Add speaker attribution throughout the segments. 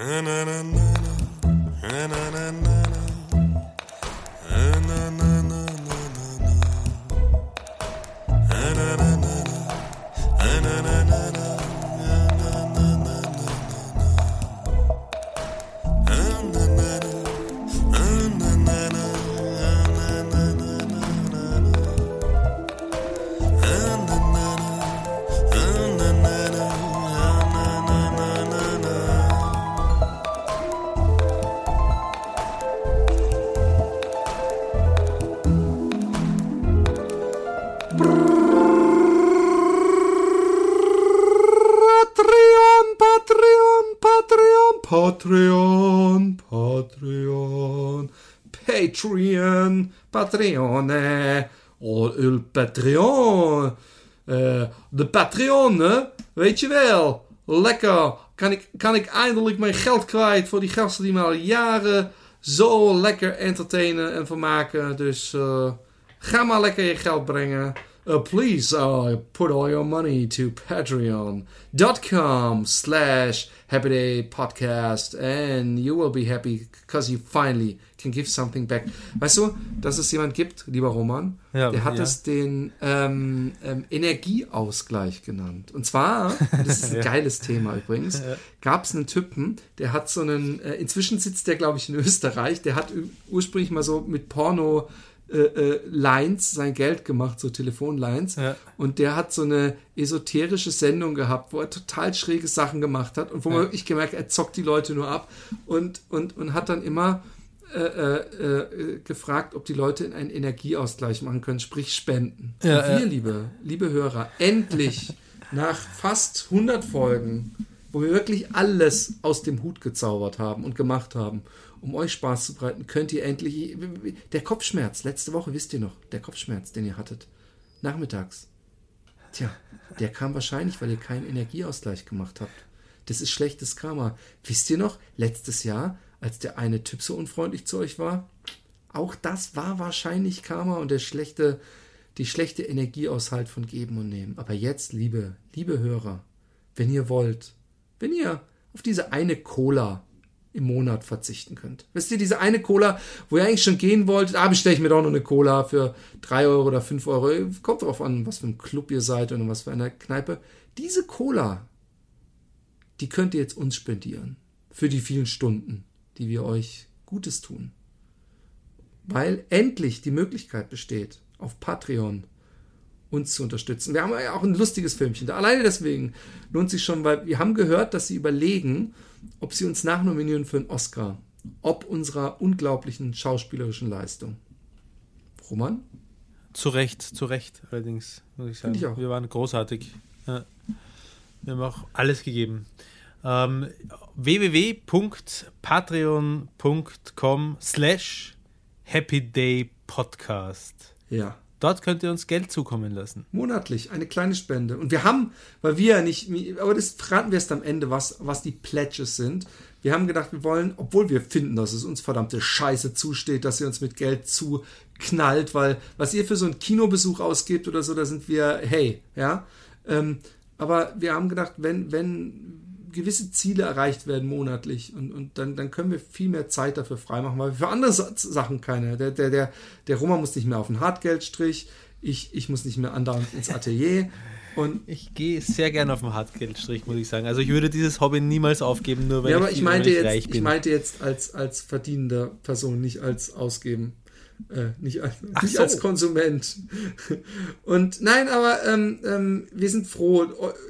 Speaker 1: Patreon, Patreon, Patreon, oh, il Patreon. Uh, de Patreon, weet je wel. Lekker. Kan ik, kan ik eindelijk mijn geld kwijt voor die gasten die me al jaren zo lekker entertainen en vermaken. Dus uh, ga maar lekker je geld brengen. Uh, please put all your money to patreon.com slash happy day podcast and you will be happy because you finally can give something back. Weißt du, dass es jemand gibt, lieber Roman, ja, der hat ja. es den ähm, ähm, Energieausgleich genannt. Und zwar, das ist ein geiles Thema übrigens, gab es einen Typen, der hat so einen, äh, inzwischen sitzt der glaube ich in Österreich, der hat ursprünglich mal so mit Porno äh, äh, Lines sein Geld gemacht, so Telefonlines. Ja. Und der hat so eine esoterische Sendung gehabt, wo er total schräge Sachen gemacht hat und wo ja. man wirklich gemerkt, er zockt die Leute nur ab und, und, und hat dann immer äh, äh, äh gefragt, ob die Leute einen Energieausgleich machen können, sprich spenden. Ja, und wir, liebe, liebe Hörer, endlich nach fast 100 Folgen, wo wir wirklich alles aus dem Hut gezaubert haben und gemacht haben um euch Spaß zu bereiten, könnt ihr endlich. Der Kopfschmerz, letzte Woche wisst ihr noch, der Kopfschmerz, den ihr hattet, nachmittags. Tja, der kam wahrscheinlich, weil ihr keinen Energieausgleich gemacht habt. Das ist schlechtes Karma. Wisst ihr noch, letztes Jahr, als der eine Typ so unfreundlich zu euch war? Auch das war wahrscheinlich Karma und der schlechte, die schlechte Energieaushalt von Geben und Nehmen. Aber jetzt, liebe, liebe Hörer, wenn ihr wollt, wenn ihr auf diese eine Cola im Monat verzichten könnt. Wisst ihr, diese eine Cola, wo ihr eigentlich schon gehen wollt, da bestelle ich mir doch noch eine Cola für 3 Euro oder 5 Euro. Kommt drauf an, was für ein Club ihr seid und was für eine Kneipe. Diese Cola, die könnt ihr jetzt uns spendieren. Für die vielen Stunden, die wir euch Gutes tun. Weil endlich die Möglichkeit besteht, auf Patreon uns zu unterstützen. Wir haben ja auch ein lustiges Filmchen da. Alleine deswegen lohnt sich schon, weil wir haben gehört, dass sie überlegen, ob sie uns nachnominieren für einen Oscar. Ob unserer unglaublichen schauspielerischen Leistung. Roman?
Speaker 2: Zu Recht, zu Recht allerdings, muss ich sagen. Ich auch. Wir waren großartig. Ja. Wir haben auch alles gegeben. Ähm, www.patreon.com slash happydaypodcast.
Speaker 1: Ja.
Speaker 2: Dort könnt ihr uns Geld zukommen lassen.
Speaker 1: Monatlich, eine kleine Spende. Und wir haben, weil wir ja nicht, aber das verraten wir erst am Ende, was, was die Pledges sind. Wir haben gedacht, wir wollen, obwohl wir finden, dass es uns verdammte Scheiße zusteht, dass ihr uns mit Geld zuknallt, weil was ihr für so einen Kinobesuch ausgebt oder so, da sind wir, hey, ja. Ähm, aber wir haben gedacht, wenn, wenn, gewisse Ziele erreicht werden monatlich und, und dann, dann können wir viel mehr Zeit dafür freimachen, weil wir für andere Sachen keine. Der, der, der, der Roma muss nicht mehr auf den Hartgeldstrich, ich, ich muss nicht mehr andauernd ins Atelier. Und
Speaker 2: ich gehe sehr gerne auf den Hartgeldstrich, muss ich sagen. Also ich würde dieses Hobby niemals aufgeben, nur weil
Speaker 1: ja, aber ich, ich meinte jetzt, reich bin. Ich meinte jetzt als, als verdienende Person, nicht als Ausgeben. Äh, nicht, als, nicht so. als Konsument. Und nein, aber ähm, ähm, wir sind froh,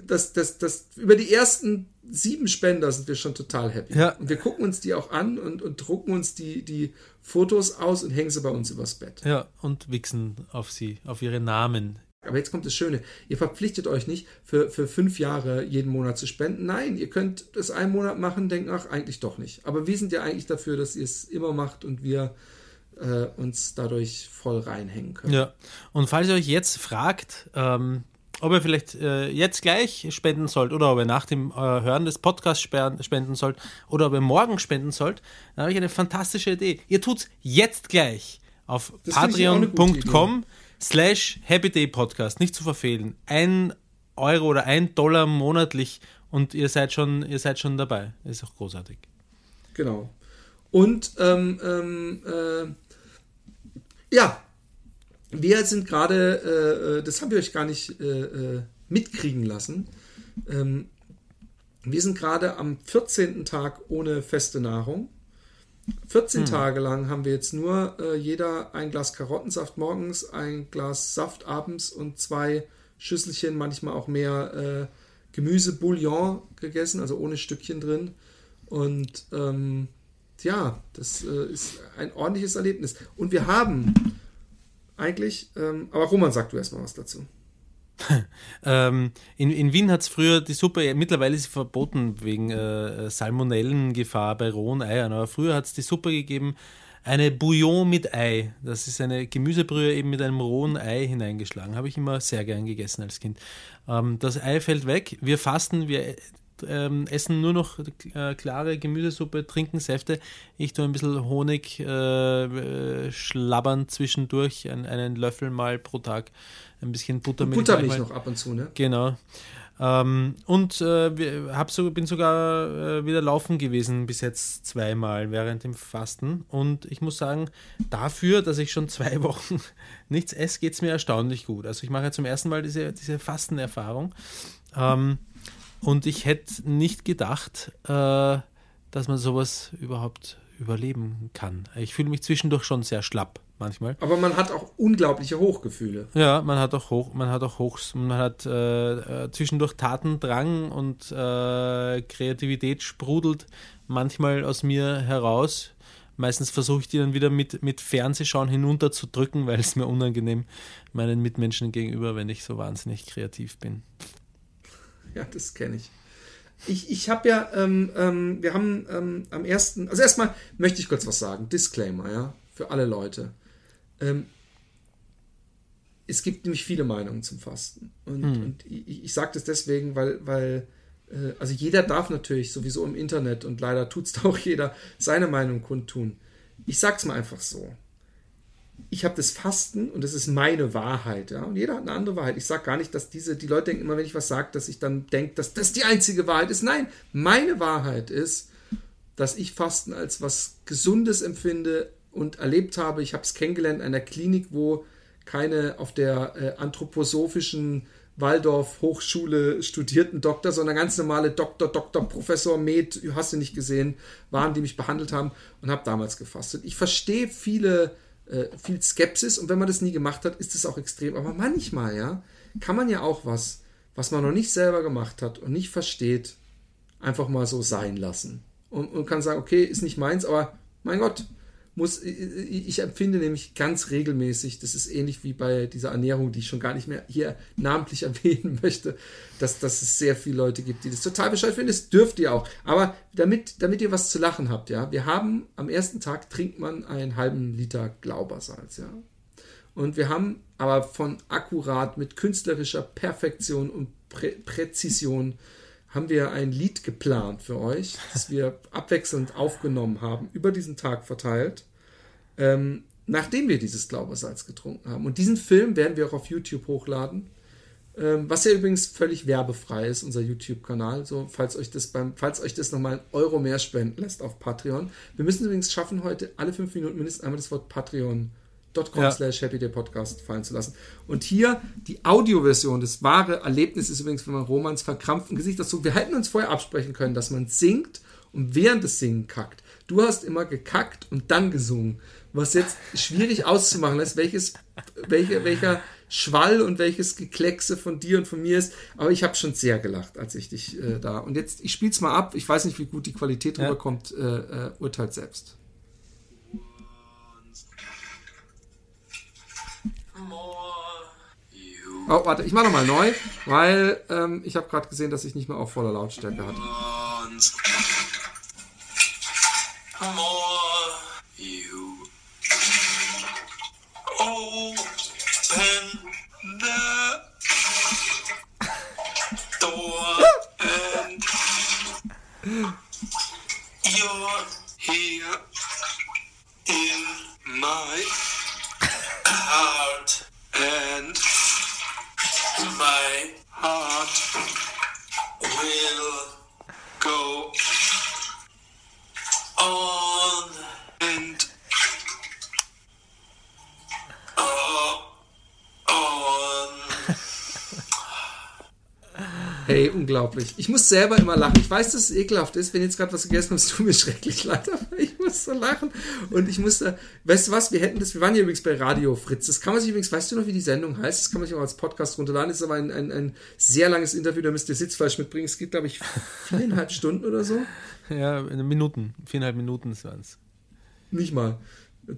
Speaker 1: dass, dass, dass über die ersten sieben Spender sind wir schon total happy. Ja. Und wir gucken uns die auch an und, und drucken uns die, die Fotos aus und hängen sie bei uns übers Bett.
Speaker 2: Ja, und wichsen auf sie, auf ihre Namen.
Speaker 1: Aber jetzt kommt das Schöne. Ihr verpflichtet euch nicht, für, für fünf Jahre jeden Monat zu spenden. Nein, ihr könnt das einen Monat machen, denken, ach, eigentlich doch nicht. Aber wir sind ja eigentlich dafür, dass ihr es immer macht und wir äh, uns dadurch voll reinhängen können.
Speaker 2: Ja, und falls ihr euch jetzt fragt, ähm, ob ihr vielleicht äh, jetzt gleich spenden sollt oder ob ihr nach dem äh, Hören des Podcasts spenden sollt oder ob ihr morgen spenden sollt, dann habe ich eine fantastische Idee. Ihr tut es jetzt gleich auf patreon.com slash happydaypodcast. Nicht zu verfehlen. Ein Euro oder ein Dollar monatlich und ihr seid schon, ihr seid schon dabei. ist auch großartig.
Speaker 1: Genau. Und ähm, ähm, äh, ja, wir sind gerade, äh, äh, das haben wir euch gar nicht äh, äh mitkriegen lassen. Ähm, wir sind gerade am 14. Tag ohne feste Nahrung. 14 hm. Tage lang haben wir jetzt nur äh, jeder ein Glas Karottensaft morgens, ein Glas Saft abends und zwei Schüsselchen, manchmal auch mehr äh, Gemüsebouillon gegessen, also ohne Stückchen drin. Und ähm, ja, das äh, ist ein ordentliches Erlebnis. Und wir haben eigentlich, ähm, aber Roman, sag du erstmal was dazu.
Speaker 2: ähm, in, in Wien hat es früher die Suppe, mittlerweile ist sie verboten wegen äh, Salmonellengefahr bei rohen Eiern, aber früher hat es die Suppe gegeben, eine Bouillon mit Ei. Das ist eine Gemüsebrühe eben mit einem rohen Ei hineingeschlagen. Habe ich immer sehr gern gegessen als Kind. Ähm, das Ei fällt weg. Wir fasten, wir ähm, essen nur noch äh, klare Gemüsesuppe, trinken Säfte. Ich tue ein bisschen Honig äh, äh schlabbern zwischendurch, ein, einen Löffel mal pro Tag ein bisschen Buttermilch.
Speaker 1: Buttermilch noch ab und zu, ne?
Speaker 2: Genau. Ähm, und äh, hab so, bin sogar äh, wieder laufen gewesen bis jetzt zweimal während dem Fasten. Und ich muss sagen, dafür, dass ich schon zwei Wochen nichts esse, geht es mir erstaunlich gut. Also ich mache ja zum ersten Mal diese, diese Fastenerfahrung. Ähm, und ich hätte nicht gedacht, äh, dass man sowas überhaupt überleben kann. Ich fühle mich zwischendurch schon sehr schlapp manchmal.
Speaker 1: Aber man hat auch unglaubliche Hochgefühle.
Speaker 2: Ja, man hat auch hoch, man hat auch Hochs, man hat äh, äh, zwischendurch Tatendrang und äh, Kreativität sprudelt manchmal aus mir heraus. Meistens versuche ich die dann wieder mit, mit Fernsehschauen hinunterzudrücken, weil es mir unangenehm meinen Mitmenschen gegenüber, wenn ich so wahnsinnig kreativ bin.
Speaker 1: Ja, das kenne ich. Ich, ich habe ja, ähm, ähm, wir haben ähm, am ersten, also erstmal möchte ich kurz was sagen, Disclaimer, ja, für alle Leute. Ähm, es gibt nämlich viele Meinungen zum Fasten. Und, hm. und ich, ich sage das deswegen, weil, weil äh, also jeder darf natürlich sowieso im Internet und leider tut es auch jeder seine Meinung kundtun. Ich sag's mal einfach so. Ich habe das Fasten und das ist meine Wahrheit, ja. Und jeder hat eine andere Wahrheit. Ich sage gar nicht, dass diese, die Leute denken immer, wenn ich was sage, dass ich dann denke, dass das die einzige Wahrheit ist. Nein, meine Wahrheit ist, dass ich Fasten als was Gesundes empfinde, und erlebt habe. Ich habe es kennengelernt in einer Klinik, wo keine auf der äh, anthroposophischen Waldorf Hochschule studierten Doktor, sondern ganz normale Doktor, Doktor, Professor, Med, hast du nicht gesehen, waren, die mich behandelt haben und habe damals gefastet. Ich verstehe viele, äh, viel Skepsis und wenn man das nie gemacht hat, ist es auch extrem. Aber manchmal, ja, kann man ja auch was, was man noch nicht selber gemacht hat und nicht versteht, einfach mal so sein lassen. Und, und kann sagen, okay, ist nicht meins, aber mein Gott, muss, ich empfinde nämlich ganz regelmäßig, das ist ähnlich wie bei dieser Ernährung, die ich schon gar nicht mehr hier namentlich erwähnen möchte, dass, dass es sehr viele Leute gibt, die das total bescheuert finden. Das dürft ihr auch. Aber damit, damit ihr was zu lachen habt, ja, wir haben am ersten Tag trinkt man einen halben Liter Glaubersalz, ja. Und wir haben aber von akkurat mit künstlerischer Perfektion und Prä Präzision haben wir ein Lied geplant für euch, das wir abwechselnd aufgenommen haben, über diesen Tag verteilt, ähm, nachdem wir dieses Glaubersalz getrunken haben. Und diesen Film werden wir auch auf YouTube hochladen, ähm, was ja übrigens völlig werbefrei ist, unser YouTube-Kanal. So, falls euch das beim, falls euch das nochmal ein Euro mehr spenden lässt auf Patreon. Wir müssen übrigens schaffen, heute alle fünf Minuten mindestens einmal das Wort Patreon com ja. slash Happy Day Podcast fallen zu lassen. Und hier die Audioversion, das wahre Erlebnis ist übrigens, wenn man Romans verkrampften Gesicht dazu. Wir hätten uns vorher absprechen können, dass man singt und während des Singen kackt. Du hast immer gekackt und dann gesungen. Was jetzt schwierig auszumachen ist, welches, welche, welcher Schwall und welches Gekleckse von dir und von mir ist. Aber ich habe schon sehr gelacht, als ich dich äh, da. Und jetzt, ich spiele es mal ab. Ich weiß nicht, wie gut die Qualität ja. rüberkommt. Äh, äh, urteilt selbst. Oh, warte, ich mache nochmal neu, weil ähm, ich habe gerade gesehen, dass ich nicht mehr auf voller Lautstärke hatte. You're here in my heart and my heart will go Hey, unglaublich. Ich muss selber immer lachen. Ich weiß, dass es ekelhaft ist, wenn jetzt gerade was gegessen hast, tut mir schrecklich leid, aber ich muss so lachen. Und ich musste, weißt du was, wir hätten das, wir waren hier übrigens bei Radio Fritz. Das kann man sich übrigens, weißt du noch, wie die Sendung heißt? Das kann man sich auch als Podcast runterladen. Das ist aber ein, ein, ein sehr langes Interview, da müsst ihr Sitzfleisch mitbringen. Es geht, glaube ich, viereinhalb Stunden oder so.
Speaker 2: Ja, Minuten. Viereinhalb Minuten waren es.
Speaker 1: Nicht mal.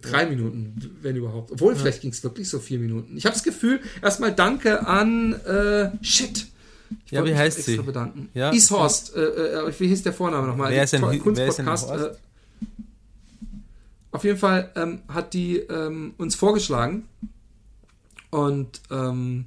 Speaker 1: Drei Minuten, wenn überhaupt. Obwohl, ja. vielleicht ging es wirklich so vier Minuten. Ich habe das Gefühl, erstmal danke an äh, Shit.
Speaker 2: Ich ja, wie heißt sie?
Speaker 1: bedanken. Ja. Ishorst. Äh, äh, wie hieß der Vorname nochmal?
Speaker 2: Wer ist ein, Kunstpodcast. Äh,
Speaker 1: auf jeden Fall ähm, hat die ähm, uns vorgeschlagen. Und ähm,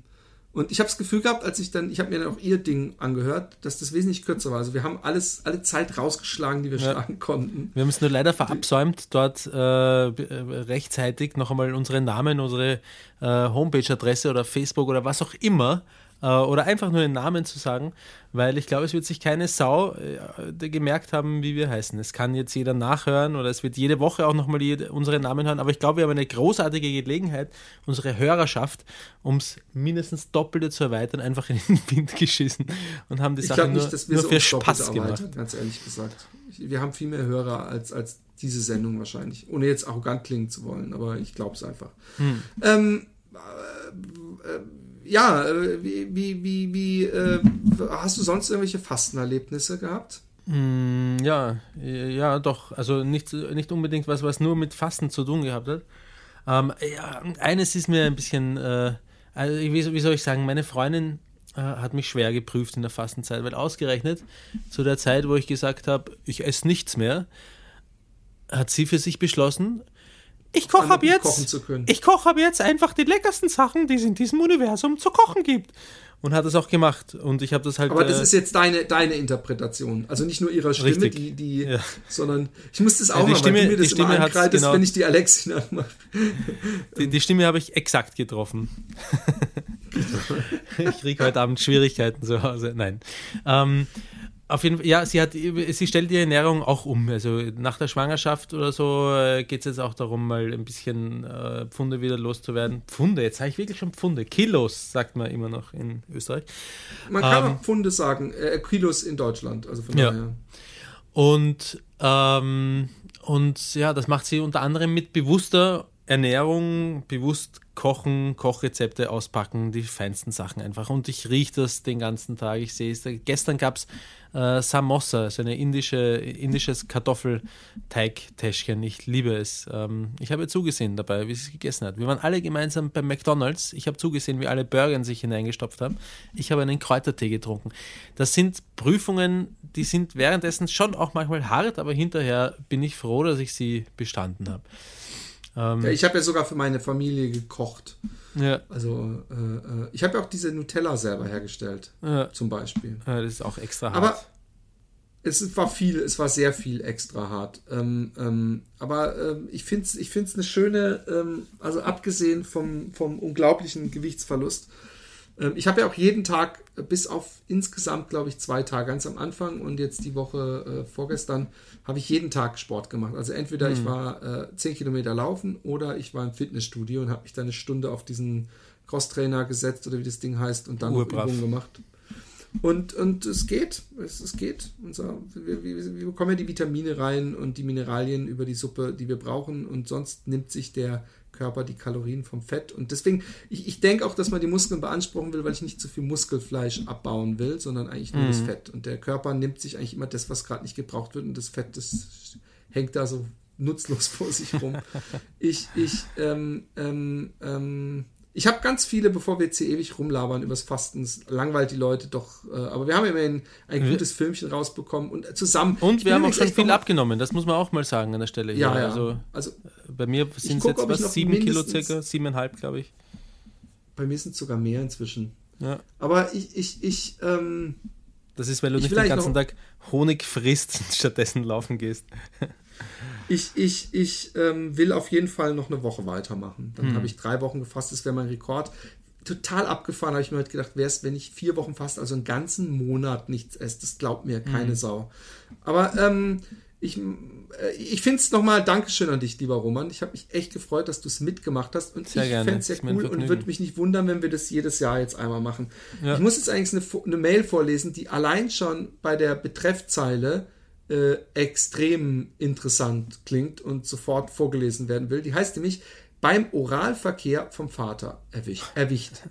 Speaker 1: und ich habe das Gefühl gehabt, als ich dann, ich habe mir dann auch ihr Ding angehört, dass das wesentlich kürzer war. Also wir haben alles, alle Zeit rausgeschlagen, die wir ja. schlagen konnten.
Speaker 2: Wir haben es nur leider verabsäumt, dort äh, rechtzeitig noch einmal unsere Namen, unsere äh, Homepage-Adresse oder Facebook oder was auch immer äh, oder einfach nur den Namen zu sagen, weil ich glaube, es wird sich keine Sau äh, gemerkt haben, wie wir heißen. Es kann jetzt jeder nachhören oder es wird jede Woche auch nochmal unsere Namen hören, aber ich glaube, wir haben eine großartige Gelegenheit, unsere Hörerschaft ums mindestens Doppelte zu erweitern, einfach in den Wind geschissen und haben die ich Sache nicht, nur, nur so für Spaß gemacht.
Speaker 1: Ganz ehrlich gesagt. Wir haben viel mehr Hörer als, als diese Sendung wahrscheinlich, ohne jetzt arrogant klingen zu wollen, aber ich glaube es einfach. Hm. Ähm, äh, äh, ja, äh, wie, wie, wie, wie äh, hast du sonst irgendwelche Fastenerlebnisse gehabt?
Speaker 2: Mm, ja, ja, doch. Also nicht, nicht unbedingt was, was nur mit Fasten zu tun gehabt hat. Ähm, ja, eines ist mir ein bisschen, äh, also wie, wie, soll ich sagen, meine Freundin äh, hat mich schwer geprüft in der Fastenzeit, weil ausgerechnet zu der Zeit, wo ich gesagt habe, ich esse nichts mehr, hat sie für sich beschlossen, ich koche ab jetzt. Ich koche ab jetzt einfach die leckersten Sachen, die es in diesem Universum zu kochen gibt. Und hat es auch gemacht. Und ich habe das halt.
Speaker 1: Aber das äh, ist jetzt deine, deine Interpretation. Also nicht nur ihrer Stimme, richtig. die, die ja. sondern ich muss das auch ja,
Speaker 2: die Stimme, weil
Speaker 1: du mir das
Speaker 2: die Stimme
Speaker 1: immer genau, wenn ich die Alexina mache.
Speaker 2: Die, die Stimme habe ich exakt getroffen. ich kriege heute Abend Schwierigkeiten zu Hause. Nein. Ähm, auf jeden Fall, ja, sie hat, sie stellt ihre Ernährung auch um. Also nach der Schwangerschaft oder so äh, geht es jetzt auch darum, mal ein bisschen äh, Pfunde wieder loszuwerden. Pfunde, jetzt sage ich wirklich schon Pfunde. Kilos, sagt man immer noch in Österreich.
Speaker 1: Man kann ähm, auch Pfunde sagen, äh, Kilos in Deutschland, also von ja. daher.
Speaker 2: Und, ähm, und ja, das macht sie unter anderem mit bewusster Ernährung, bewusst kochen, Kochrezepte auspacken, die feinsten Sachen einfach. Und ich rieche das den ganzen Tag. Ich sehe es. Gestern gab es äh, Samosa, so eine indische, indisches Kartoffelteig-Täschchen. Ich liebe es. Ähm, ich habe zugesehen dabei, wie es gegessen hat. Wir waren alle gemeinsam beim McDonalds. Ich habe zugesehen, wie alle Burger sich hineingestopft haben. Ich habe einen Kräutertee getrunken. Das sind Prüfungen, die sind währenddessen schon auch manchmal hart, aber hinterher bin ich froh, dass ich sie bestanden habe.
Speaker 1: Ähm, ja, ich habe ja sogar für meine Familie gekocht. Ja. Also äh, äh ich habe ja auch diese Nutella selber hergestellt, ja. zum Beispiel.
Speaker 2: Ja, das ist auch extra hart.
Speaker 1: Aber es war viel, es war sehr viel extra hart. Ähm, ähm, aber ähm, ich finde es ich find's eine schöne, ähm, also abgesehen vom, vom unglaublichen Gewichtsverlust, ich habe ja auch jeden Tag, äh, bis auf insgesamt, glaube ich, zwei Tage, ganz am Anfang und jetzt die Woche äh, vorgestern, habe ich jeden Tag Sport gemacht. Also entweder mhm. ich war äh, 10 Kilometer laufen oder ich war im Fitnessstudio und habe mich dann eine Stunde auf diesen Crosstrainer gesetzt oder wie das Ding heißt und dann Übungen gemacht. Und, und es geht, es, es geht. Unser, wir, wir, wir bekommen ja die Vitamine rein und die Mineralien über die Suppe, die wir brauchen und sonst nimmt sich der Körper die Kalorien vom Fett. Und deswegen, ich, ich denke auch, dass man die Muskeln beanspruchen will, weil ich nicht zu viel Muskelfleisch abbauen will, sondern eigentlich nur mhm. das Fett. Und der Körper nimmt sich eigentlich immer das, was gerade nicht gebraucht wird. Und das Fett, das hängt da so nutzlos vor sich rum. ich, ich, ähm, ähm, ähm, ich habe ganz viele, bevor wir jetzt hier ewig rumlabern übers Fasten, langweilt die Leute doch. Äh, aber wir haben immerhin ein gutes Filmchen rausbekommen und zusammen.
Speaker 2: Und wir haben auch schon viel abgenommen, das muss man auch mal sagen an der Stelle.
Speaker 1: Hier. Ja, ja.
Speaker 2: Also, also bei mir sind es jetzt was, sieben Kilo circa, siebeneinhalb, glaube ich.
Speaker 1: Bei mir sind es sogar mehr inzwischen. Ja. Aber ich, ich, ich, ähm,
Speaker 2: Das ist, weil du nicht den ganzen Tag Honig frisst und stattdessen laufen gehst.
Speaker 1: Ich, ich, ich ähm, will auf jeden Fall noch eine Woche weitermachen. Dann hm. habe ich drei Wochen gefasst, das wäre mein Rekord. Total abgefahren, habe ich mir halt gedacht, wäre es, wenn ich vier Wochen fast, also einen ganzen Monat nichts esse. Das glaubt mir keine hm. Sau. Aber ähm, ich, äh, ich finde es nochmal Dankeschön an dich, lieber Roman. Ich habe mich echt gefreut, dass du es mitgemacht hast. Und sehr ich fände es sehr cool und würde mich nicht wundern, wenn wir das jedes Jahr jetzt einmal machen. Ja. Ich muss jetzt eigentlich eine, eine, Mail vorlesen, die allein schon bei der Betreffzeile äh, extrem interessant klingt und sofort vorgelesen werden will. Die heißt nämlich beim Oralverkehr vom Vater erwischt. erwischt.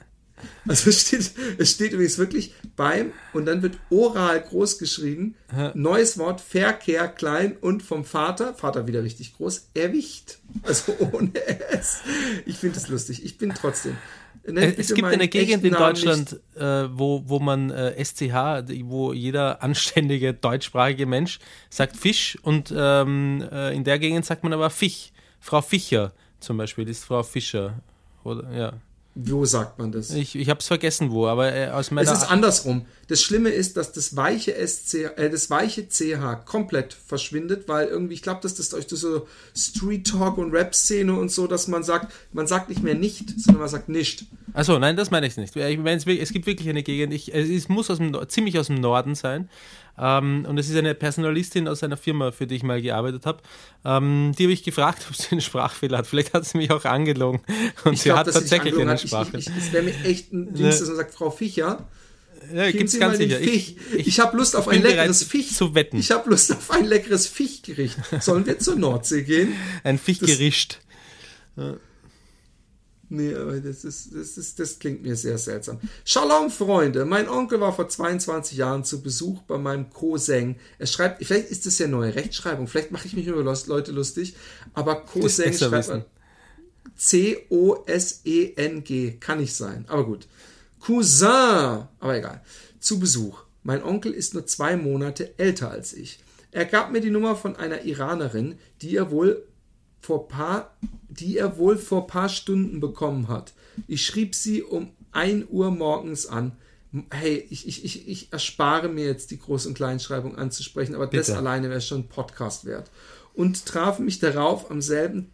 Speaker 1: Also es steht, es steht übrigens wirklich beim und dann wird oral groß geschrieben. Neues Wort, Verkehr klein und vom Vater, Vater wieder richtig groß, erwicht. Also ohne S. Ich finde es lustig. Ich bin trotzdem.
Speaker 2: Es gibt eine Gegend in Deutschland, äh, wo, wo man äh, SCH, wo jeder anständige deutschsprachige Mensch sagt Fisch und ähm, äh, in der Gegend sagt man aber Fisch. Frau Fischer zum Beispiel ist Frau Fischer. Oder, ja.
Speaker 1: Wo sagt man das?
Speaker 2: Ich, ich habe es vergessen, wo, aber äh, aus meiner.
Speaker 1: Es ist andersrum. Das Schlimme ist, dass das weiche SC, äh, das weiche CH komplett verschwindet, weil irgendwie, ich glaube, dass das durch so Street Talk und Rap-Szene und so, dass man sagt, man sagt nicht mehr nicht, sondern man sagt nicht.
Speaker 2: Achso, nein, das meine ich nicht. Ich meine, es gibt wirklich eine Gegend, ich, es muss aus dem, ziemlich aus dem Norden sein. Ähm, und es ist eine Personalistin aus einer Firma, für die ich mal gearbeitet habe. Ähm, die habe ich gefragt, ob sie einen Sprachfehler hat. Vielleicht hat sie mich auch angelogen. Und ich sie glaub, hat tatsächlich einen Sprachfehler.
Speaker 1: Es wäre mir echt ein Ding, dass man sagt, Frau Fischer.
Speaker 2: Ja, gibt's ganz sicher.
Speaker 1: Ich, ich, ich habe Lust auf ein leckeres Fisch.
Speaker 2: Zu wetten.
Speaker 1: Ich habe Lust auf ein leckeres Fischgericht. Sollen wir zur Nordsee gehen?
Speaker 2: Ein Fischgericht.
Speaker 1: Ja. Nee, aber das, ist, das, ist, das klingt mir sehr seltsam. Shalom, Freunde. Mein Onkel war vor 22 Jahren zu Besuch bei meinem Cousin. Er schreibt, vielleicht ist das ja neue Rechtschreibung, vielleicht mache ich mich über Leute lustig, aber Cousin schreibt man C-O-S-E-N-G. Kann nicht sein, aber gut. Cousin, aber egal. Zu Besuch. Mein Onkel ist nur zwei Monate älter als ich. Er gab mir die Nummer von einer Iranerin, die er wohl vor paar, die er wohl vor paar Stunden bekommen hat. Ich schrieb sie um 1 Uhr morgens an. Hey, ich, ich, ich, ich erspare mir jetzt die Groß- und Kleinschreibung anzusprechen, aber Bitte. das alleine wäre schon Podcast wert. Und traf mich darauf am selben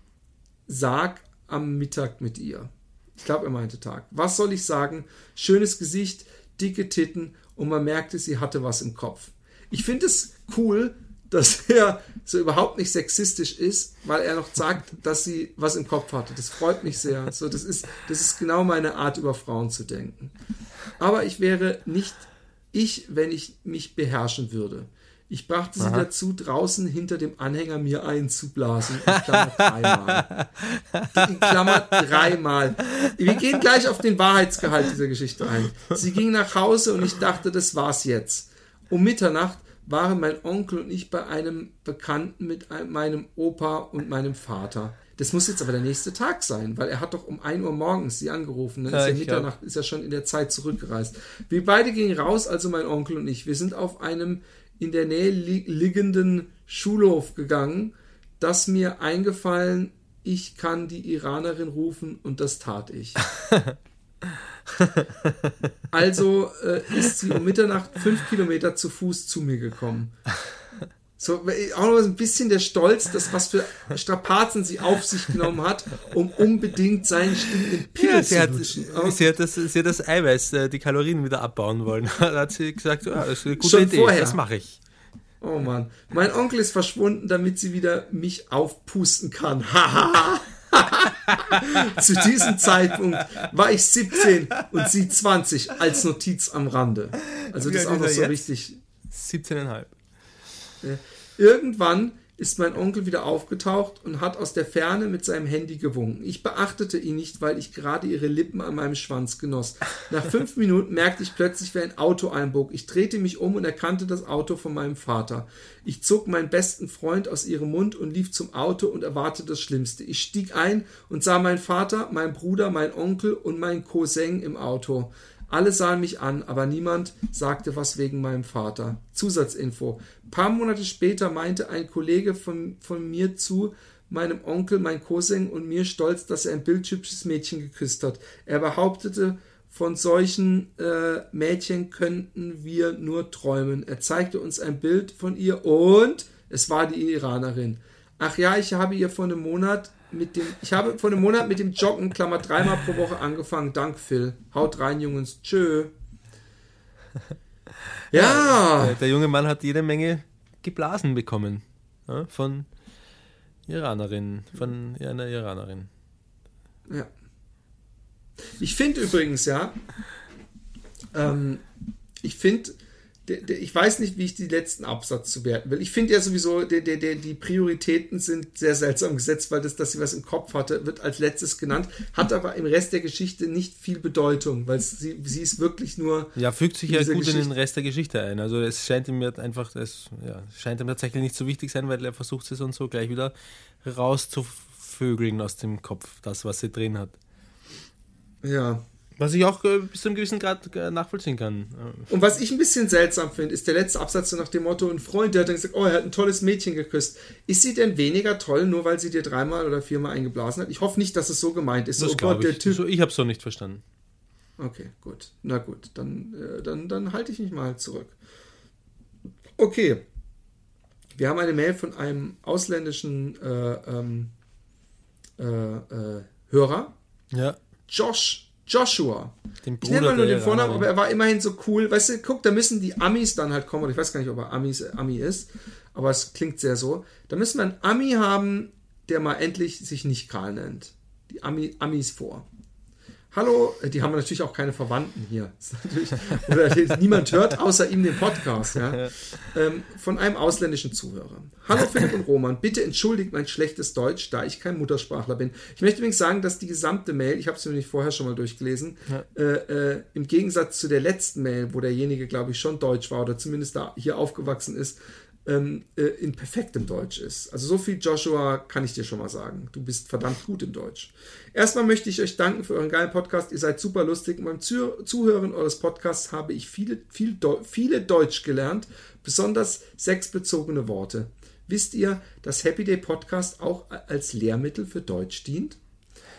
Speaker 1: Sarg am Mittag mit ihr. Ich glaube, er meinte Tag. Was soll ich sagen? Schönes Gesicht, dicke Titten und man merkte, sie hatte was im Kopf. Ich finde es cool, dass er so überhaupt nicht sexistisch ist, weil er noch sagt, dass sie was im Kopf hatte. Das freut mich sehr. So, das ist, das ist genau meine Art, über Frauen zu denken. Aber ich wäre nicht ich, wenn ich mich beherrschen würde. Ich brachte sie Aha. dazu, draußen hinter dem Anhänger mir einzublasen. In Klammer dreimal. In Klammer dreimal. Wir gehen gleich auf den Wahrheitsgehalt dieser Geschichte ein. Sie ging nach Hause und ich dachte, das war's jetzt. Um Mitternacht waren mein Onkel und ich bei einem Bekannten mit meinem Opa und meinem Vater. Das muss jetzt aber der nächste Tag sein, weil er hat doch um 1 Uhr morgens sie angerufen. Dann ja, ist ja Mitternacht, ist er schon in der Zeit zurückgereist. Wir beide gingen raus, also mein Onkel und ich. Wir sind auf einem in der Nähe li liegenden Schulhof gegangen. Das mir eingefallen, ich kann die Iranerin rufen und das tat ich. Also äh, ist sie um Mitternacht fünf Kilometer zu Fuß zu mir gekommen. So, auch noch ein bisschen der Stolz, dass was für Strapazen sie auf sich genommen hat, um unbedingt seinen stinkenden Pimmel ja,
Speaker 2: sie zu hat, sie, hat das, sie hat das Eiweiß, äh, die Kalorien wieder abbauen wollen. Da hat sie gesagt, oh, das ist eine gute Schon Idee, vorher. das mache ich.
Speaker 1: Oh Mann. Mein Onkel ist verschwunden, damit sie wieder mich aufpusten kann. Haha. Zu diesem Zeitpunkt war ich 17 und sie 20 als Notiz am Rande. Also das ist auch noch so richtig.
Speaker 2: 17,5.
Speaker 1: Irgendwann ist mein Onkel wieder aufgetaucht und hat aus der Ferne mit seinem Handy gewunken. Ich beachtete ihn nicht, weil ich gerade ihre Lippen an meinem Schwanz genoss. Nach fünf Minuten merkte ich plötzlich, wie ein Auto einbog. Ich drehte mich um und erkannte das Auto von meinem Vater. Ich zog meinen besten Freund aus ihrem Mund und lief zum Auto und erwartete das Schlimmste. Ich stieg ein und sah meinen Vater, meinen Bruder, meinen Onkel und meinen Cousin im Auto. Alle sahen mich an, aber niemand sagte was wegen meinem Vater. Zusatzinfo. Ein paar Monate später meinte ein Kollege von, von mir zu meinem Onkel, mein Cousin und mir stolz, dass er ein bildhübsches Mädchen geküsst hat. Er behauptete, von solchen äh, Mädchen könnten wir nur träumen. Er zeigte uns ein Bild von ihr und es war die Iranerin. Ach ja, ich habe ihr vor einem Monat mit dem, ich habe vor einem Monat mit dem Joggen, Klammer, dreimal pro Woche angefangen. Dank, Phil. Haut rein, Jungs. Tschö.
Speaker 2: Ja. ja der, junge Mann hat jede Menge geblasen bekommen. ja, von Iranerin, von einer Iranerin.
Speaker 1: Ja. Ich finde übrigens, ja, ähm, ich finde, ich weiß nicht, wie ich die letzten Absatz zu werten will. Ich finde ja sowieso, der, der, der, die Prioritäten sind sehr seltsam gesetzt, weil das, dass sie was im Kopf hatte, wird als letztes genannt, hat aber im Rest der Geschichte nicht viel Bedeutung, weil sie, sie ist wirklich nur.
Speaker 2: Ja, fügt sich ja gut Geschichte. in den Rest der Geschichte ein. Also es scheint ihm einfach, es ja, scheint ihm tatsächlich nicht so wichtig sein, weil er versucht es und so gleich wieder rauszuvögeln aus dem Kopf, das, was sie drin hat.
Speaker 1: Ja.
Speaker 2: Was ich auch äh, bis zu einem gewissen Grad äh, nachvollziehen kann.
Speaker 1: Und was ich ein bisschen seltsam finde, ist der letzte Absatz so nach dem Motto: Ein Freund, der hat dann gesagt, oh, er hat ein tolles Mädchen geküsst. Ist sie denn weniger toll, nur weil sie dir dreimal oder viermal eingeblasen hat? Ich hoffe nicht, dass es so gemeint ist.
Speaker 2: Das
Speaker 1: oh
Speaker 2: Gott, der ich. Typ. Ich habe es so nicht verstanden.
Speaker 1: Okay, gut. Na gut, dann, äh, dann, dann halte ich mich mal zurück. Okay. Wir haben eine Mail von einem ausländischen äh, ähm, äh, äh Hörer.
Speaker 2: Ja.
Speaker 1: Josh Joshua. ich nenne mal nur den Vornamen, aber er war immerhin so cool. Weißt du, guck, da müssen die Amis dann halt kommen. Oder ich weiß gar nicht, ob er Amis, Ami ist, aber es klingt sehr so. Da müssen wir einen Ami haben, der mal endlich sich nicht Karl nennt. Die Ami, Amis vor. Hallo, die haben natürlich auch keine Verwandten hier. Oder niemand hört außer ihm den Podcast. Ja? Ähm, von einem ausländischen Zuhörer. Hallo Philipp und Roman, bitte entschuldigt mein schlechtes Deutsch, da ich kein Muttersprachler bin. Ich möchte übrigens sagen, dass die gesamte Mail, ich habe es nämlich vorher schon mal durchgelesen, ja. äh, äh, im Gegensatz zu der letzten Mail, wo derjenige, glaube ich, schon deutsch war oder zumindest da hier aufgewachsen ist, ähm, äh, in perfektem Deutsch ist. Also so viel Joshua kann ich dir schon mal sagen. Du bist verdammt gut im Deutsch. Erstmal möchte ich euch danken für euren geilen Podcast. Ihr seid super lustig. Und beim Zuhören eures Podcasts habe ich viele, viel, viele Deutsch gelernt, besonders sexbezogene Worte. Wisst ihr, dass Happy Day Podcast auch als Lehrmittel für Deutsch dient?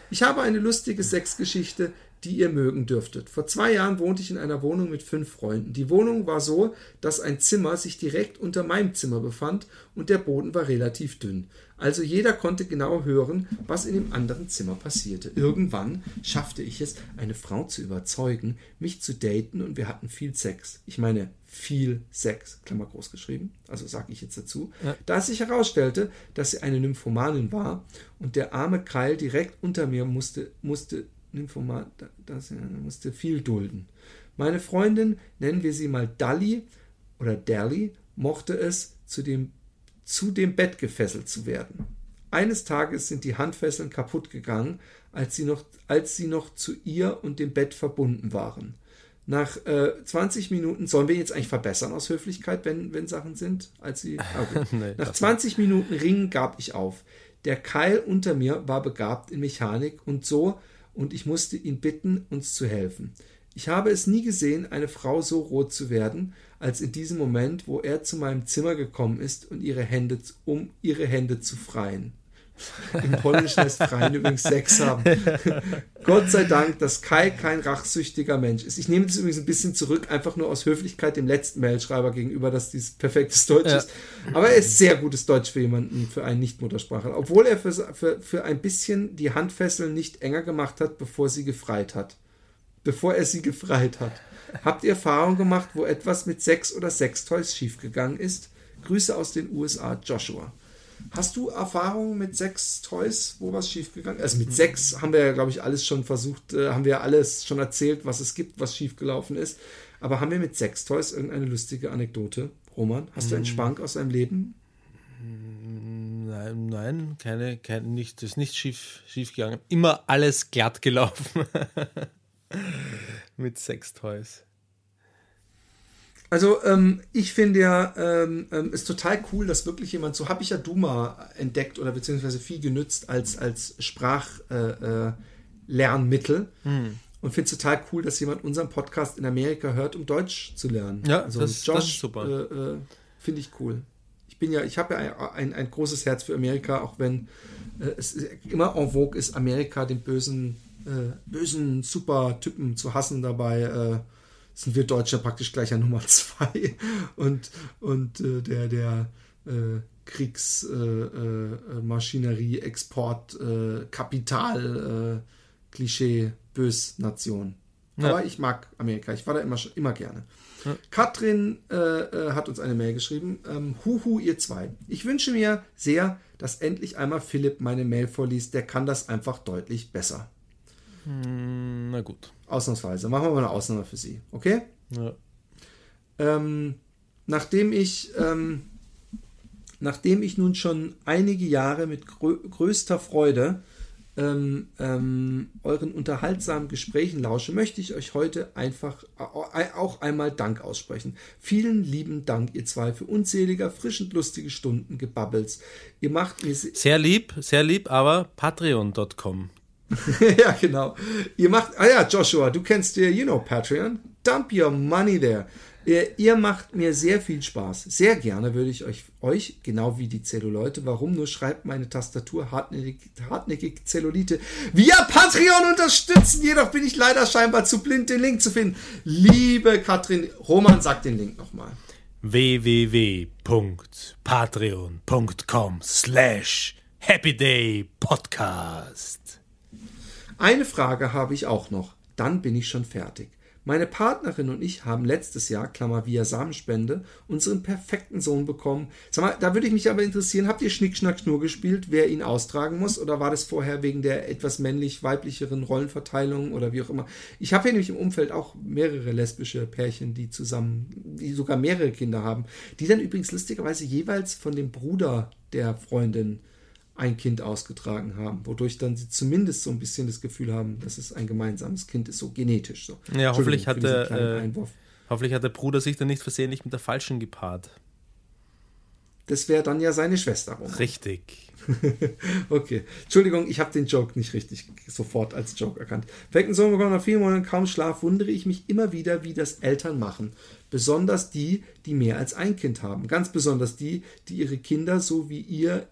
Speaker 1: Ich habe eine lustige Sexgeschichte, die ihr mögen dürftet. Vor zwei Jahren wohnte ich in einer Wohnung mit fünf Freunden. Die Wohnung war so, dass ein Zimmer sich direkt unter meinem Zimmer befand und der Boden war relativ dünn. Also jeder konnte genau hören, was in dem anderen Zimmer passierte. Irgendwann schaffte ich es, eine Frau zu überzeugen, mich zu daten und wir hatten viel Sex. Ich meine, viel Sex, Klammer groß geschrieben, also sage ich jetzt dazu, ja. da es sich herausstellte, dass sie eine Nymphomanin war und der arme Keil direkt unter mir musste, musste Nymphomat, das musste viel dulden. Meine Freundin, nennen wir sie mal Dali oder Dali, mochte es, zu dem, zu dem Bett gefesselt zu werden. Eines Tages sind die Handfesseln kaputt gegangen, als sie noch, als sie noch zu ihr und dem Bett verbunden waren. Nach äh, 20 Minuten, sollen wir jetzt eigentlich verbessern aus Höflichkeit, wenn, wenn Sachen sind, als sie. Okay. nee, Nach 20 Minuten Ringen gab ich auf. Der Keil unter mir war begabt in Mechanik und so und ich musste ihn bitten, uns zu helfen. Ich habe es nie gesehen, eine Frau so rot zu werden, als in diesem Moment, wo er zu meinem Zimmer gekommen ist und ihre Hände, um ihre Hände zu freien. Im Polnischen heißt Freien übrigens Sex haben. Gott sei Dank, dass Kai kein rachsüchtiger Mensch ist. Ich nehme das übrigens ein bisschen zurück, einfach nur aus Höflichkeit dem letzten Mailschreiber gegenüber, dass dies perfektes Deutsch ja. ist. Aber er ist sehr gutes Deutsch für jemanden, für einen Nicht-Muttersprachler. Obwohl er für, für, für ein bisschen die Handfesseln nicht enger gemacht hat, bevor sie gefreit hat. Bevor er sie gefreit hat. Habt ihr Erfahrung gemacht, wo etwas mit Sex oder Sextoys schiefgegangen ist? Grüße aus den USA, Joshua. Hast du Erfahrungen mit sechs Toys, wo was schiefgegangen ist? Also mit sechs haben wir ja, glaube ich, alles schon versucht, äh, haben wir alles schon erzählt, was es gibt, was schiefgelaufen ist. Aber haben wir mit sechs Toys irgendeine lustige Anekdote? Roman, hast du einen hm. Schwank aus deinem Leben?
Speaker 2: Nein, nein, keine, keine nicht, das ist nicht schief, schief gegangen. Immer alles glatt gelaufen. mit Sextoys.
Speaker 1: Also ähm, ich finde ja, ähm, ähm, ist total cool, dass wirklich jemand, so habe ich ja Duma entdeckt oder beziehungsweise viel genützt als, als Sprachlernmittel. Äh, äh, hm. Und finde es total cool, dass jemand unseren Podcast in Amerika hört, um Deutsch zu lernen.
Speaker 2: Ja, also das, Josh, das ist super.
Speaker 1: Äh, äh, finde ich cool. Ich bin ja, ich habe ja ein, ein, ein, großes Herz für Amerika, auch wenn äh, es immer en vogue ist, Amerika den bösen, äh, bösen Super-Typen zu hassen dabei sind wir Deutsche praktisch gleich an Nummer zwei und, und äh, der, der äh, Kriegsmaschinerie, äh, äh, Export, äh, Kapital, Klischee, Bös Nation. Ja. Aber ich mag Amerika. Ich war da immer, immer gerne. Ja. Katrin äh, äh, hat uns eine Mail geschrieben. Ähm, Huhu, ihr zwei. Ich wünsche mir sehr, dass endlich einmal Philipp meine Mail vorliest. Der kann das einfach deutlich besser.
Speaker 2: Hm, na gut.
Speaker 1: Ausnahmsweise. Machen wir mal eine Ausnahme für Sie. Okay? Ja. Ähm, nachdem ich. Ähm, nachdem ich nun schon einige Jahre mit grö größter Freude ähm, ähm, euren unterhaltsamen Gesprächen lausche, möchte ich euch heute einfach auch einmal Dank aussprechen. Vielen lieben Dank, ihr zwei, für unzählige, frisch und lustige Stunden Gebabbels. Ihr macht mir
Speaker 2: sehr lieb, sehr lieb, aber patreon.com.
Speaker 1: ja, genau. Ihr macht, ah ja, Joshua, du kennst dir, you know, Patreon. Dump your money there. Ihr macht mir sehr viel Spaß. Sehr gerne würde ich euch, euch genau wie die Zelluleute, warum nur schreibt meine Tastatur hartnäckig, hartnäckig Zellulite, via Patreon unterstützen. Jedoch bin ich leider scheinbar zu blind, den Link zu finden. Liebe Katrin, Roman, sag den Link nochmal
Speaker 2: www.patreon.com slash Happy Podcast.
Speaker 1: Eine Frage habe ich auch noch. Dann bin ich schon fertig. Meine Partnerin und ich haben letztes Jahr, Klammer via Samenspende, unseren perfekten Sohn bekommen. Sag mal, da würde ich mich aber interessieren, habt ihr Schnick, Schnack, Schnur gespielt, wer ihn austragen muss? Oder war das vorher wegen der etwas männlich-weiblicheren Rollenverteilung oder wie auch immer? Ich habe hier nämlich im Umfeld auch mehrere lesbische Pärchen, die zusammen, die sogar mehrere Kinder haben, die dann übrigens lustigerweise jeweils von dem Bruder der Freundin ein Kind ausgetragen haben, wodurch dann sie zumindest so ein bisschen das Gefühl haben, dass es ein gemeinsames Kind ist, so genetisch. So.
Speaker 2: Ja, hoffentlich hat, der, äh, hoffentlich hat der Bruder sich dann nicht versehentlich mit der falschen gepaart.
Speaker 1: Das wäre dann ja seine Schwester. Roman.
Speaker 2: Richtig.
Speaker 1: okay. Entschuldigung, ich habe den Joke nicht richtig sofort als Joke erkannt. Verreckten Sohn bekommen nach vielen Monaten kaum Schlaf, wundere ich mich immer wieder, wie das Eltern machen. Besonders die, die mehr als ein Kind haben. Ganz besonders die, die ihre Kinder so wie ihr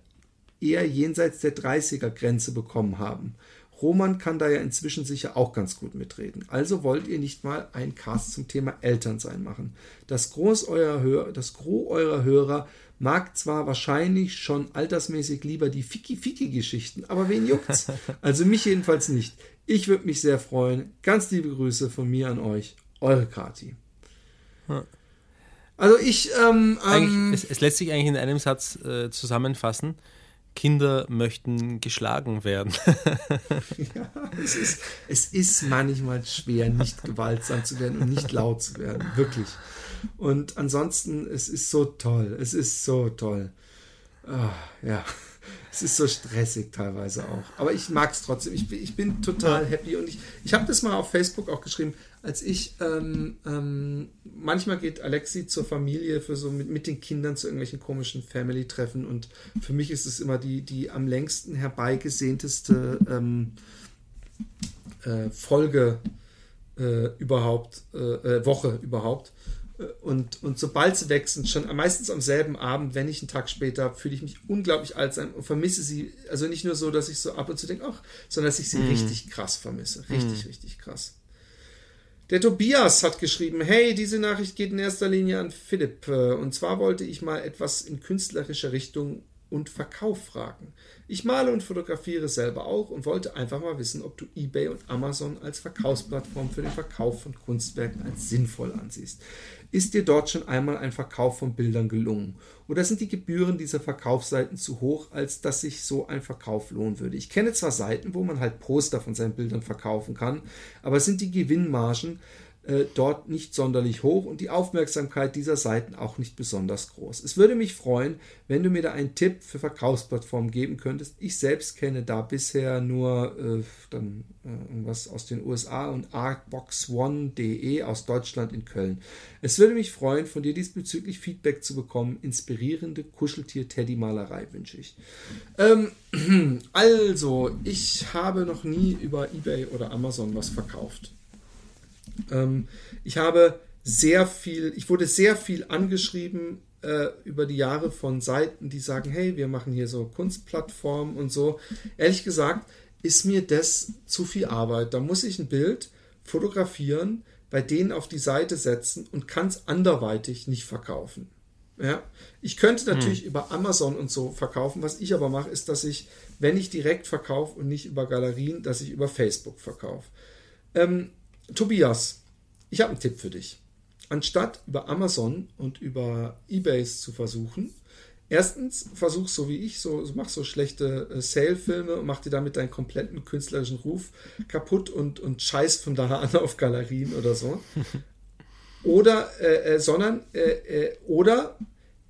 Speaker 1: eher jenseits der 30er-Grenze bekommen haben. Roman kann da ja inzwischen sicher auch ganz gut mitreden. Also wollt ihr nicht mal einen Cast zum Thema Elternsein machen. Das Groß eurer, Hör das Gros eurer Hörer mag zwar wahrscheinlich schon altersmäßig lieber die Fiki-Fiki-Geschichten, aber wen juckt's? Also mich jedenfalls nicht. Ich würde mich sehr freuen. Ganz liebe Grüße von mir an euch. Eure Kati. Also ich. Ähm,
Speaker 2: ähm, es, es, lässt sich eigentlich in einem Satz äh, zusammenfassen. Kinder möchten geschlagen werden.
Speaker 1: ja, es ist, es ist manchmal schwer, nicht gewaltsam zu werden und nicht laut zu werden. Wirklich. Und ansonsten, es ist so toll. Es ist so toll. Oh, ja. Es ist so stressig teilweise auch. Aber ich mag es trotzdem. Ich, ich bin total happy. Und ich, ich habe das mal auf Facebook auch geschrieben als ich, ähm, ähm, manchmal geht Alexi zur Familie für so mit, mit den Kindern zu irgendwelchen komischen Family-Treffen und für mich ist es immer die, die am längsten herbeigesehnteste ähm, äh, Folge äh, überhaupt, äh, äh Woche überhaupt. Und, und sobald sie wechseln, schon meistens am selben Abend, wenn nicht einen Tag später, fühle ich mich unglaublich alt sein und vermisse sie. Also nicht nur so, dass ich so ab und zu denke, ach, sondern dass ich sie mhm. richtig krass vermisse. Richtig, mhm. richtig krass. Der Tobias hat geschrieben, hey, diese Nachricht geht in erster Linie an Philipp. Äh, und zwar wollte ich mal etwas in künstlerischer Richtung und Verkauf fragen. Ich male und fotografiere selber auch und wollte einfach mal wissen, ob du eBay und Amazon als Verkaufsplattform für den Verkauf von Kunstwerken als sinnvoll ansiehst. Ist dir dort schon einmal ein Verkauf von Bildern gelungen? Oder sind die Gebühren dieser Verkaufsseiten zu hoch, als dass sich so ein Verkauf lohnen würde? Ich kenne zwar Seiten, wo man halt Poster von seinen Bildern verkaufen kann, aber sind die Gewinnmargen äh, dort nicht sonderlich hoch und die Aufmerksamkeit dieser Seiten auch nicht besonders groß. Es würde mich freuen, wenn du mir da einen Tipp für Verkaufsplattformen geben könntest. Ich selbst kenne da bisher nur äh, dann äh, irgendwas aus den USA und artbox1.de aus Deutschland in Köln. Es würde mich freuen, von dir diesbezüglich Feedback zu bekommen. Inspirierende Kuscheltier-Teddy-Malerei wünsche ich. Ähm, also, ich habe noch nie über eBay oder Amazon was verkauft. Ähm, ich habe sehr viel, ich wurde sehr viel angeschrieben äh, über die Jahre von Seiten, die sagen, hey, wir machen hier so Kunstplattformen und so. Ehrlich gesagt, ist mir das zu viel Arbeit. Da muss ich ein Bild fotografieren, bei denen auf die Seite setzen und kann es anderweitig nicht verkaufen. Ja, ich könnte natürlich hm. über Amazon und so verkaufen. Was ich aber mache, ist, dass ich, wenn ich direkt verkaufe und nicht über Galerien, dass ich über Facebook verkaufe. Ähm, Tobias, ich habe einen Tipp für dich. Anstatt über Amazon und über Ebays zu versuchen, erstens versuch so wie ich, so, mach so schlechte äh, Sale-Filme und mach dir damit deinen kompletten künstlerischen Ruf kaputt und, und scheiß von da an auf Galerien oder so. Oder, äh, äh, sondern, äh, äh, oder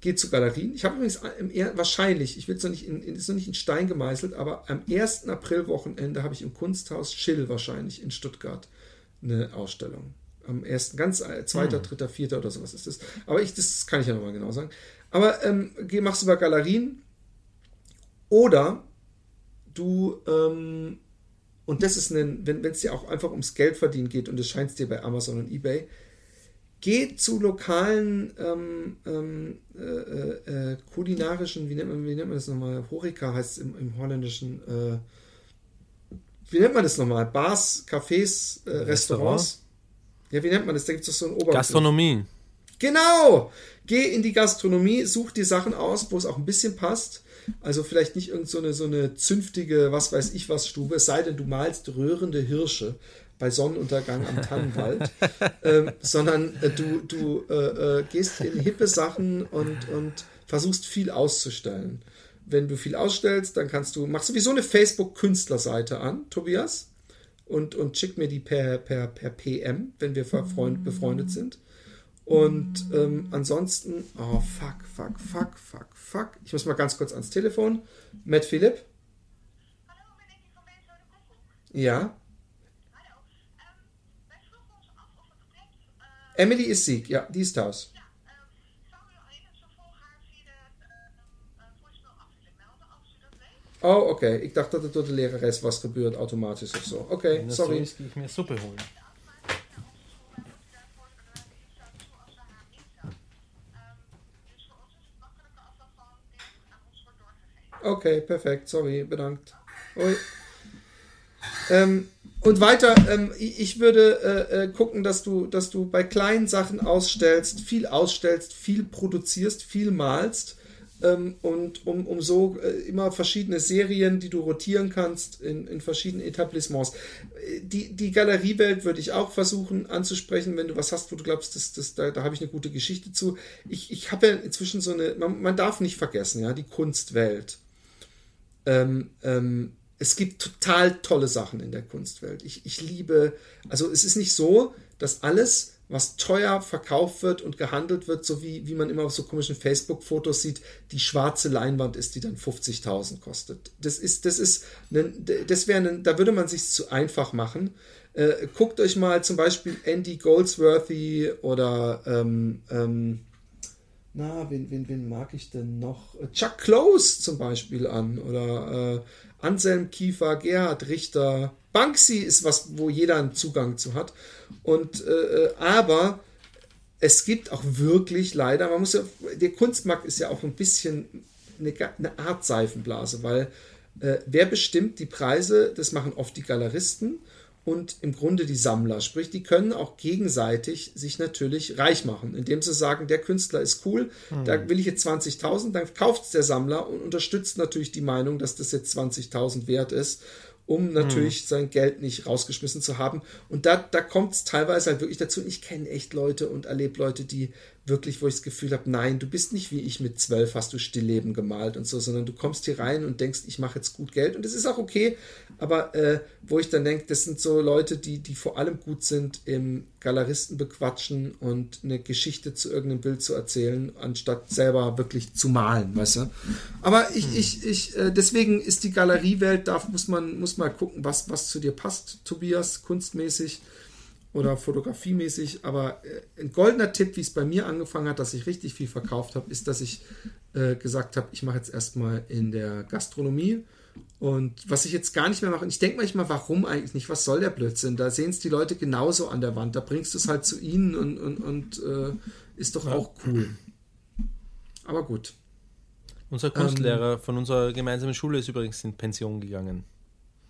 Speaker 1: geht zu Galerien. Ich habe übrigens im, wahrscheinlich, ich will es noch nicht in, ist noch nicht in Stein gemeißelt, aber am 1. April-Wochenende habe ich im Kunsthaus Chill wahrscheinlich in Stuttgart eine Ausstellung. Am 1., ganz 2., 3., 4. oder sowas ist das. Aber ich, das kann ich ja nochmal genau sagen. Aber ähm, machst du über Galerien oder du, ähm, und das ist ein, wenn es dir auch einfach ums Geld verdienen geht und es scheint dir bei Amazon und eBay, geh zu lokalen ähm, ähm, äh, äh, äh, kulinarischen, wie nennt, man, wie nennt man das nochmal? Horeca heißt es im, im Holländischen. Äh, wie nennt man das nochmal? Bars, Cafés, äh, Restaurants? Ja, wie nennt man das? Da gibt es doch so ein Ober.
Speaker 2: Gastronomie.
Speaker 1: Genau! Geh in die Gastronomie, such die Sachen aus, wo es auch ein bisschen passt. Also vielleicht nicht irgend so eine, so eine zünftige, was weiß ich was Stube, es sei denn, du malst rührende Hirsche bei Sonnenuntergang am Tannenwald, ähm, sondern äh, du, du äh, äh, gehst in hippe Sachen und, und versuchst viel auszustellen. Wenn du viel ausstellst, dann kannst du, mach sowieso eine Facebook-Künstlerseite an, Tobias, und, und schick mir die per, per, per PM, wenn wir befreund, befreundet sind. Und ähm, ansonsten, oh fuck, fuck, fuck, fuck, fuck. Ich muss mal ganz kurz ans Telefon. Matt Philipp. Hallo, ben ik van Mensen Ja. Emily is ziek, ja, die is thuis. Oh. Okay. Ik dacht dat het door de lerares was gebeurd automatisch zo. Oké, okay, sorry.
Speaker 2: Eerst ik meer soepen holen.
Speaker 1: Oké, okay, perfect. Sorry, bedankt. Ähm, und weiter, ähm, ich würde äh, äh, gucken, dass du, dass du bei kleinen Sachen ausstellst, viel ausstellst, viel produzierst, viel malst ähm, und um, um so äh, immer verschiedene Serien, die du rotieren kannst in, in verschiedenen Etablissements. Die, die Galeriewelt würde ich auch versuchen anzusprechen, wenn du was hast, wo du glaubst, das, das, da, da habe ich eine gute Geschichte zu. Ich, ich habe ja inzwischen so eine, man, man darf nicht vergessen, ja, die Kunstwelt. Ähm, ähm, es gibt total tolle Sachen in der Kunstwelt. Ich, ich liebe, also es ist nicht so, dass alles, was teuer verkauft wird und gehandelt wird, so wie, wie man immer auf so komischen Facebook-Fotos sieht, die schwarze Leinwand ist, die dann 50.000 kostet. Das ist, das ist, das wäre, da würde man sich zu einfach machen. Äh, guckt euch mal zum Beispiel Andy Goldsworthy oder ähm, ähm, na, wen, wen, wen mag ich denn noch? Chuck Close zum Beispiel an oder äh, Anselm Kiefer, Gerhard Richter. Banksy ist was, wo jeder einen Zugang zu hat. Und äh, äh, aber es gibt auch wirklich leider, man muss ja, der Kunstmarkt ist ja auch ein bisschen eine, eine Art Seifenblase, weil äh, wer bestimmt die Preise? Das machen oft die Galeristen und im Grunde die Sammler. Sprich, die können auch gegenseitig sich natürlich reich machen, indem sie sagen, der Künstler ist cool, mhm. da will ich jetzt 20.000, dann kauft es der Sammler und unterstützt natürlich die Meinung, dass das jetzt 20.000 wert ist um natürlich hm. sein Geld nicht rausgeschmissen zu haben. Und da, da kommt es teilweise halt wirklich dazu. Ich kenne echt Leute und erlebe Leute, die wirklich, wo ich das Gefühl habe, nein, du bist nicht wie ich mit zwölf, hast du Stillleben gemalt und so, sondern du kommst hier rein und denkst, ich mache jetzt gut Geld. Und das ist auch okay, aber äh, wo ich dann denke, das sind so Leute, die, die vor allem gut sind im Galeristen bequatschen und eine Geschichte zu irgendeinem Bild zu erzählen, anstatt selber wirklich zu malen, weißt du? Aber ich, hm. ich, ich, äh, deswegen ist die Galeriewelt, da muss man, muss mal gucken, was, was zu dir passt, Tobias, kunstmäßig oder fotografiemäßig. Aber äh, ein goldener Tipp, wie es bei mir angefangen hat, dass ich richtig viel verkauft habe, ist, dass ich äh, gesagt habe, ich mache jetzt erstmal in der Gastronomie und was ich jetzt gar nicht mehr mache, ich denke manchmal, warum eigentlich nicht? Was soll der Blödsinn? Da sehen es die Leute genauso an der Wand. Da bringst du es halt zu ihnen und, und, und äh, ist doch ja. auch cool. Aber gut.
Speaker 2: Unser Kunstlehrer ähm, von unserer gemeinsamen Schule ist übrigens in Pension gegangen.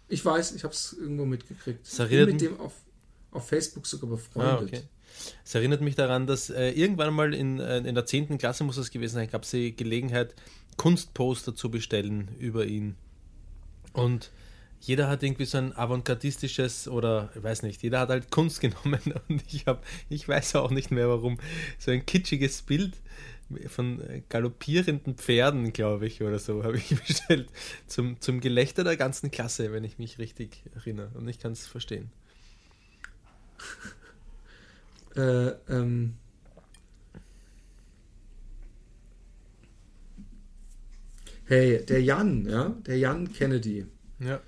Speaker 1: Ich weiß, ich habe es irgendwo mitgekriegt. ich bin mit dem auf, auf Facebook sogar befreundet. Ah, okay.
Speaker 2: Es erinnert mich daran, dass äh, irgendwann mal in, äh, in der 10. Klasse muss es gewesen sein, gab es die Gelegenheit, Kunstposter zu bestellen über ihn. Und jeder hat irgendwie so ein avantgardistisches oder ich weiß nicht, jeder hat halt Kunst genommen und ich habe, ich weiß auch nicht mehr warum, so ein kitschiges Bild von galoppierenden Pferden, glaube ich, oder so, habe ich bestellt. Zum, zum Gelächter der ganzen Klasse, wenn ich mich richtig erinnere. Und ich kann es verstehen.
Speaker 1: äh, ähm. Hey, der Jan, ja, der Jan Kennedy.
Speaker 2: Ja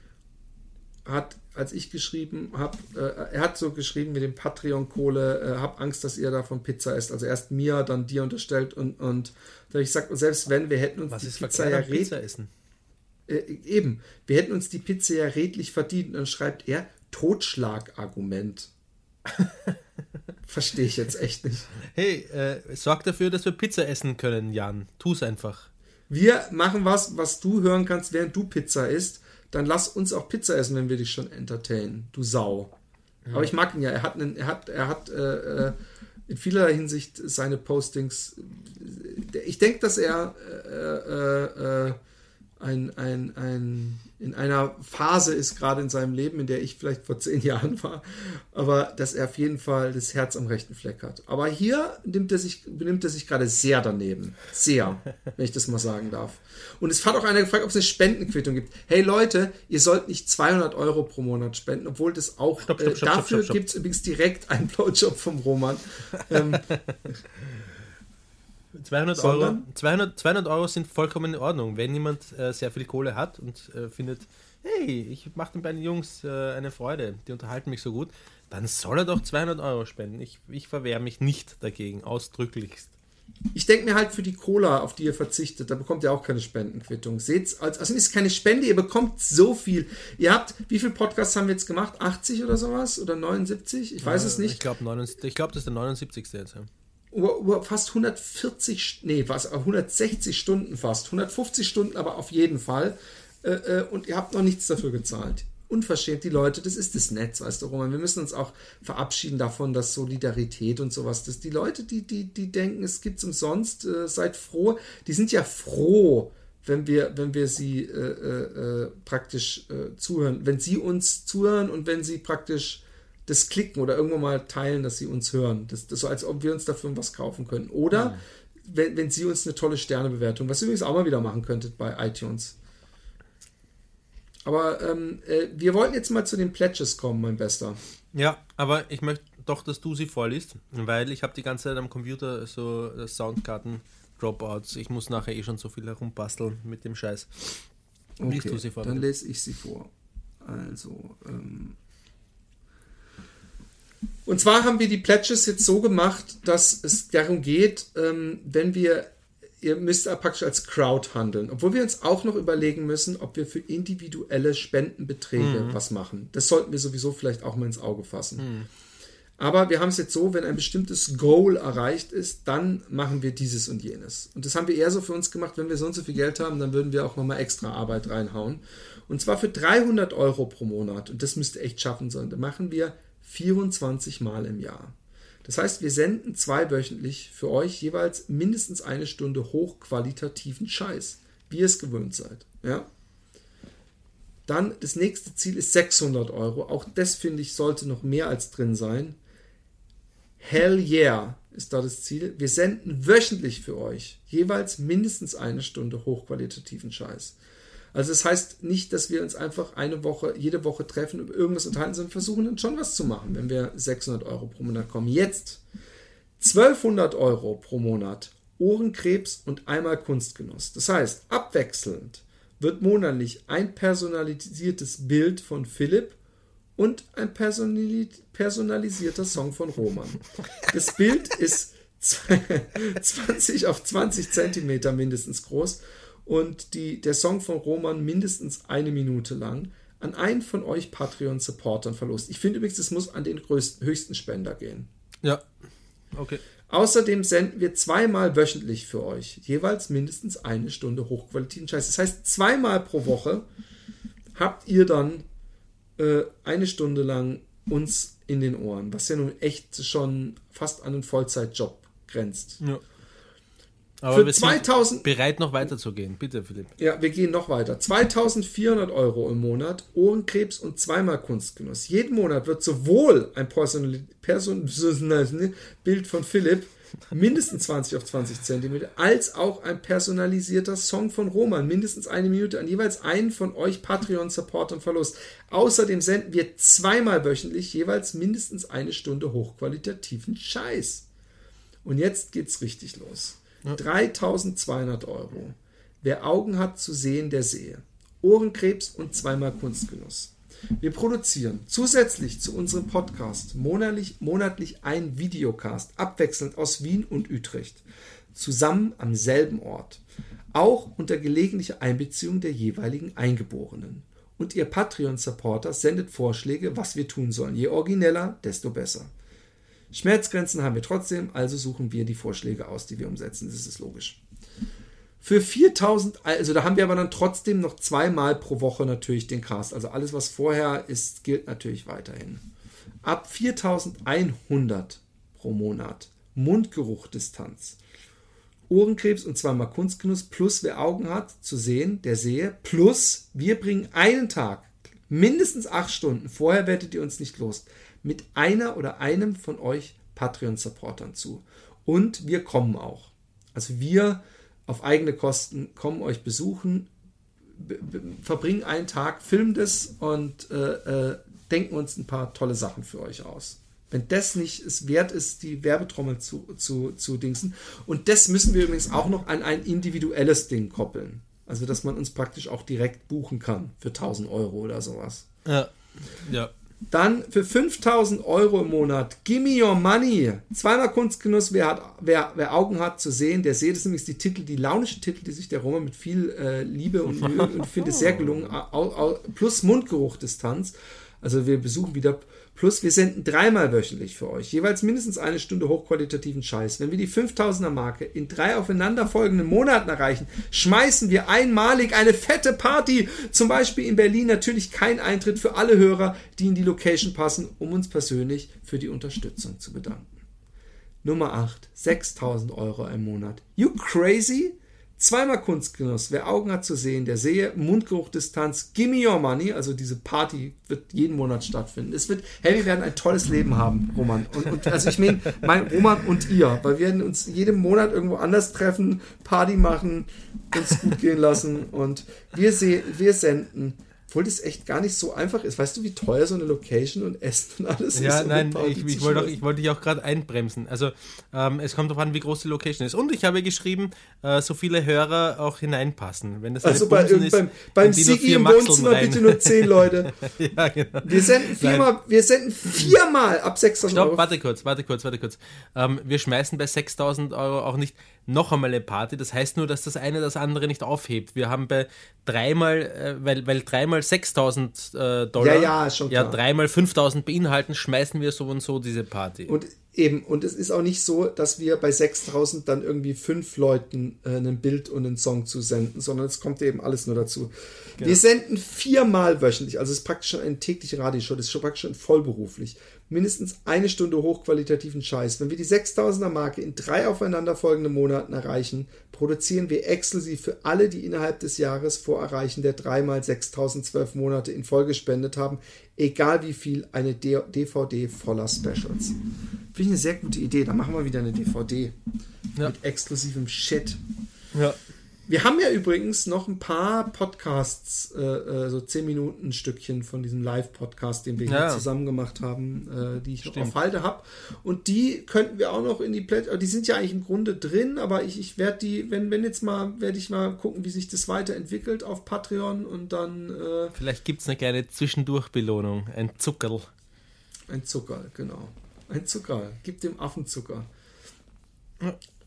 Speaker 1: hat, als ich geschrieben habe, äh, er hat so geschrieben mit dem Patreon-Kohle, äh, hab Angst, dass ihr davon Pizza esst. Also erst mir, dann dir unterstellt und, und da ich sag, selbst wenn, wir hätten uns
Speaker 2: Was
Speaker 1: die
Speaker 2: ist Pizza ja Pizza essen?
Speaker 1: Äh, eben, wir hätten uns die Pizza ja redlich verdient. Und dann schreibt er, Totschlagargument. Verstehe ich jetzt echt nicht.
Speaker 2: Hey, äh, sorg dafür, dass wir Pizza essen können, Jan. Tu es einfach.
Speaker 1: Wir machen was, was du hören kannst, während du Pizza isst dann lass uns auch Pizza essen, wenn wir dich schon entertainen, du Sau. Ja. Aber ich mag ihn ja. Er hat, einen, er hat, er hat äh, äh in vielerlei Hinsicht seine Postings. Ich denke, dass er äh, äh ein, ein, ein, in einer Phase ist, gerade in seinem Leben, in der ich vielleicht vor zehn Jahren war, aber dass er auf jeden Fall das Herz am rechten Fleck hat. Aber hier nimmt er sich, benimmt er sich gerade sehr daneben. Sehr, wenn ich das mal sagen darf. Und es hat auch einer gefragt, ob es eine Spendenquittung gibt. Hey Leute, ihr sollt nicht 200 Euro pro Monat spenden, obwohl das auch, stopp, stopp, stopp, äh, dafür gibt es übrigens direkt einen Blowjob vom Roman. ähm,
Speaker 2: 200 Euro, 200, 200 Euro sind vollkommen in Ordnung. Wenn jemand äh, sehr viel Kohle hat und äh, findet, hey, ich mache den beiden Jungs äh, eine Freude, die unterhalten mich so gut, dann soll er doch 200 Euro spenden. Ich, ich verwehre mich nicht dagegen, ausdrücklichst.
Speaker 1: Ich denke mir halt für die Cola, auf die ihr verzichtet, da bekommt ihr auch keine Spendenquittung. Seht's, also es ist keine Spende, ihr bekommt so viel. Ihr habt, wie viele Podcasts haben wir jetzt gemacht? 80 oder sowas? Oder 79? Ich weiß es nicht.
Speaker 2: Ich glaube, glaub, das ist der 79. jetzt. Ja
Speaker 1: fast 140, nee, was, 160 Stunden fast, 150 Stunden aber auf jeden Fall. Äh, äh, und ihr habt noch nichts dafür gezahlt. Unverschämt, die Leute, das ist das Netz, weißt du, Roman. Wir müssen uns auch verabschieden davon, dass Solidarität und sowas, dass die Leute, die, die, die denken, es gibt's umsonst, äh, seid froh, die sind ja froh, wenn wir, wenn wir sie äh, äh, äh praktisch zuhören, wenn sie uns zuhören und wenn sie praktisch das klicken oder irgendwo mal teilen, dass sie uns hören. Das, das so, als ob wir uns dafür was kaufen können. Oder ja. wenn, wenn sie uns eine tolle Sternebewertung, was ihr übrigens auch mal wieder machen könntet bei iTunes. Aber ähm, äh, wir wollten jetzt mal zu den Pledges kommen, mein Bester.
Speaker 2: Ja, aber ich möchte doch, dass du sie vorliest, weil ich habe die ganze Zeit am Computer so äh, Soundkarten, Dropouts. Ich muss nachher eh schon so viel herumbasteln mit dem Scheiß.
Speaker 1: Okay, du sie vor. Dann lese ich sie vor. Also, ähm, und zwar haben wir die Pledges jetzt so gemacht, dass es darum geht, ähm, wenn wir, ihr müsst praktisch als Crowd handeln, obwohl wir uns auch noch überlegen müssen, ob wir für individuelle Spendenbeträge mhm. was machen. Das sollten wir sowieso vielleicht auch mal ins Auge fassen. Mhm. Aber wir haben es jetzt so, wenn ein bestimmtes Goal erreicht ist, dann machen wir dieses und jenes. Und das haben wir eher so für uns gemacht, wenn wir so und so viel Geld haben, dann würden wir auch nochmal extra Arbeit reinhauen. Und zwar für 300 Euro pro Monat. Und das müsste echt schaffen sein. Da machen wir 24 Mal im Jahr. Das heißt, wir senden zweiwöchentlich für euch jeweils mindestens eine Stunde hochqualitativen Scheiß, wie ihr es gewöhnt seid. Ja? Dann das nächste Ziel ist 600 Euro. Auch das finde ich sollte noch mehr als drin sein. Hell yeah ist da das Ziel. Wir senden wöchentlich für euch jeweils mindestens eine Stunde hochqualitativen Scheiß. Also das heißt nicht, dass wir uns einfach eine Woche, jede Woche treffen und irgendwas unterhalten, sondern versuchen dann schon was zu machen, wenn wir 600 Euro pro Monat kommen. Jetzt 1200 Euro pro Monat Ohrenkrebs und einmal Kunstgenuss. Das heißt, abwechselnd wird monatlich ein personalisiertes Bild von Philipp und ein personalisierter Song von Roman. Das Bild ist 20 auf 20 Zentimeter mindestens groß und die, der Song von Roman mindestens eine Minute lang an einen von euch Patreon-Supportern verlost. Ich finde übrigens, es muss an den größten, höchsten Spender gehen.
Speaker 2: Ja, okay.
Speaker 1: Außerdem senden wir zweimal wöchentlich für euch jeweils mindestens eine Stunde hochqualitativen Scheiß. Das heißt, zweimal pro Woche habt ihr dann äh, eine Stunde lang uns in den Ohren, was ja nun echt schon fast an einen Vollzeitjob grenzt. Ja.
Speaker 2: Aber für wir 2000 bereit noch weiterzugehen. Bitte, Philipp.
Speaker 1: Ja, wir gehen noch weiter. 2400 Euro im Monat, Ohrenkrebs und zweimal Kunstgenuss. Jeden Monat wird sowohl ein personelles Bild von Philipp mindestens 20 auf 20 Zentimeter, als auch ein personalisierter Song von Roman, mindestens eine Minute an jeweils einen von euch Patreon-Supportern verlost. Außerdem senden wir zweimal wöchentlich jeweils mindestens eine Stunde hochqualitativen Scheiß. Und jetzt geht's richtig los. Ja. 3200 Euro. Wer Augen hat zu sehen, der sehe. Ohrenkrebs und zweimal Kunstgenuss. Wir produzieren zusätzlich zu unserem Podcast monatlich, monatlich einen Videocast, abwechselnd aus Wien und Utrecht, zusammen am selben Ort, auch unter gelegentlicher Einbeziehung der jeweiligen Eingeborenen. Und ihr Patreon-Supporter sendet Vorschläge, was wir tun sollen. Je origineller, desto besser. Schmerzgrenzen haben wir trotzdem, also suchen wir die Vorschläge aus, die wir umsetzen. Das ist logisch. Für 4000, also da haben wir aber dann trotzdem noch zweimal pro Woche natürlich den Cast. Also alles, was vorher ist, gilt natürlich weiterhin. Ab 4100 pro Monat. Mundgeruchdistanz. Ohrenkrebs und zweimal Kunstgenuss plus wer Augen hat zu sehen, der sehe. Plus wir bringen einen Tag, mindestens acht Stunden, vorher werdet ihr uns nicht los, mit einer oder einem von euch Patreon-Supportern zu. Und wir kommen auch. Also wir auf eigene Kosten, kommen euch besuchen, verbringen einen Tag, filmen das und äh, äh, denken uns ein paar tolle Sachen für euch aus. Wenn das nicht es wert ist, die Werbetrommel zu, zu, zu dingsen. Und das müssen wir übrigens auch noch an ein individuelles Ding koppeln. Also, dass man uns praktisch auch direkt buchen kann für 1000 Euro oder sowas.
Speaker 2: Ja. Ja.
Speaker 1: Dann für 5000 Euro im Monat, Gimme Your Money. Zweimal Kunstgenuss, wer, hat, wer, wer Augen hat zu sehen, der sieht es nämlich die Titel, die launischen Titel, die sich der Roma mit viel äh, Liebe und Mühe und finde sehr gelungen, plus Mundgeruchdistanz. Also wir besuchen wieder Plus wir senden dreimal wöchentlich für euch, jeweils mindestens eine Stunde hochqualitativen Scheiß. Wenn wir die 5000er Marke in drei aufeinanderfolgenden Monaten erreichen, schmeißen wir einmalig eine fette Party. Zum Beispiel in Berlin natürlich kein Eintritt für alle Hörer, die in die Location passen, um uns persönlich für die Unterstützung zu bedanken. Nummer 8, 6000 Euro im Monat. You crazy? Zweimal Kunstgenuss. Wer Augen hat zu sehen, der sehe. Mundgeruchdistanz. Gimme your money. Also diese Party wird jeden Monat stattfinden. Es wird, hey, wir werden ein tolles Leben haben, Roman. Und, und also ich meine, mein Roman und ihr, weil wir werden uns jeden Monat irgendwo anders treffen, Party machen, uns gut gehen lassen und wir sehen, wir senden obwohl das echt gar nicht so einfach ist. Weißt du, wie teuer so eine Location und Essen und alles
Speaker 2: ja, ist? Ja, nein, ich, ich wollte ich wollte dich auch gerade einbremsen. Also ähm, es kommt darauf an, wie groß die Location ist. Und ich habe geschrieben, äh, so viele Hörer auch hineinpassen. Wenn das
Speaker 1: also bei, ist, beim, beim Sigi im Wohnzimmer rein. bitte nur zehn Leute. ja, genau. Wir senden viermal, wir senden viermal ab 6000
Speaker 2: Stopp, Euro. warte kurz, warte kurz, warte kurz. Ähm, wir schmeißen bei 6000 Euro auch nicht noch einmal eine Party. Das heißt nur, dass das eine das andere nicht aufhebt. Wir haben bei dreimal, äh, weil, weil dreimal 6000 äh, Dollar,
Speaker 1: ja, ja, schon klar.
Speaker 2: ja, dreimal 5000 beinhalten, schmeißen wir so und so diese Party.
Speaker 1: Und Eben, und es ist auch nicht so, dass wir bei 6000 dann irgendwie fünf Leuten äh, ein Bild und einen Song zu senden, sondern es kommt eben alles nur dazu. Genau. Wir senden viermal wöchentlich, also es ist praktisch schon eine tägliche Radioshow, das ist schon praktisch schon vollberuflich. Mindestens eine Stunde hochqualitativen Scheiß. Wenn wir die 6000er Marke in drei aufeinanderfolgenden Monaten erreichen, produzieren wir exklusiv für alle, die innerhalb des Jahres vor Erreichen der dreimal 6012 Monate in Folge gespendet haben, egal wie viel, eine DVD voller Specials. Finde ich eine sehr gute Idee. Da machen wir wieder eine DVD ja. mit exklusivem Shit.
Speaker 2: Ja.
Speaker 1: Wir haben ja übrigens noch ein paar Podcasts, äh, äh so 10 Minuten Stückchen von diesem Live-Podcast, den wir ja. hier zusammen gemacht haben, äh, die ich Stimmt. noch auf Halde habe. Und die könnten wir auch noch in die Plätze, die sind ja eigentlich im Grunde drin, aber ich, ich werde die, wenn, wenn jetzt mal, werde ich mal gucken, wie sich das weiterentwickelt auf Patreon und dann. Äh,
Speaker 2: Vielleicht gibt es eine kleine Zwischendurchbelohnung, ein Zuckerl.
Speaker 1: Ein Zuckerl, genau. Ein Zuckerl. Gib dem Affen Zucker.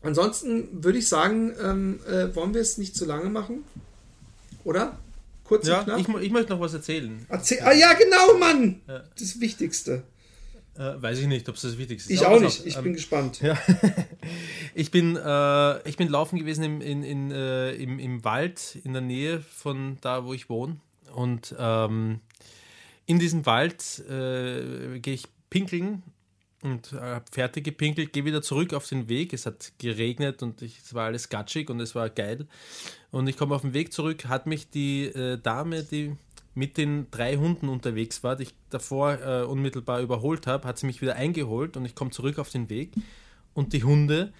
Speaker 1: Ansonsten würde ich sagen, ähm, äh, wollen wir es nicht zu lange machen? Oder?
Speaker 2: Kurz ja, und knapp? Ich, ich möchte noch was erzählen.
Speaker 1: Erzähl ah ja, genau, Mann! Ja. Das Wichtigste.
Speaker 2: Äh, weiß ich nicht, ob es das Wichtigste
Speaker 1: ist. Ich auch nicht, ich ähm, bin gespannt.
Speaker 2: Ja. ich, bin, äh, ich bin laufen gewesen im, in, in, äh, im, im Wald in der Nähe von da, wo ich wohne. Und ähm, in diesem Wald äh, gehe ich pinkeln und habe fertig gepinkelt, gehe wieder zurück auf den Weg. Es hat geregnet und ich, es war alles gatschig und es war geil. Und ich komme auf den Weg zurück, hat mich die äh, Dame, die mit den drei Hunden unterwegs war, die ich davor äh, unmittelbar überholt habe, hat sie mich wieder eingeholt und ich komme zurück auf den Weg und die Hunde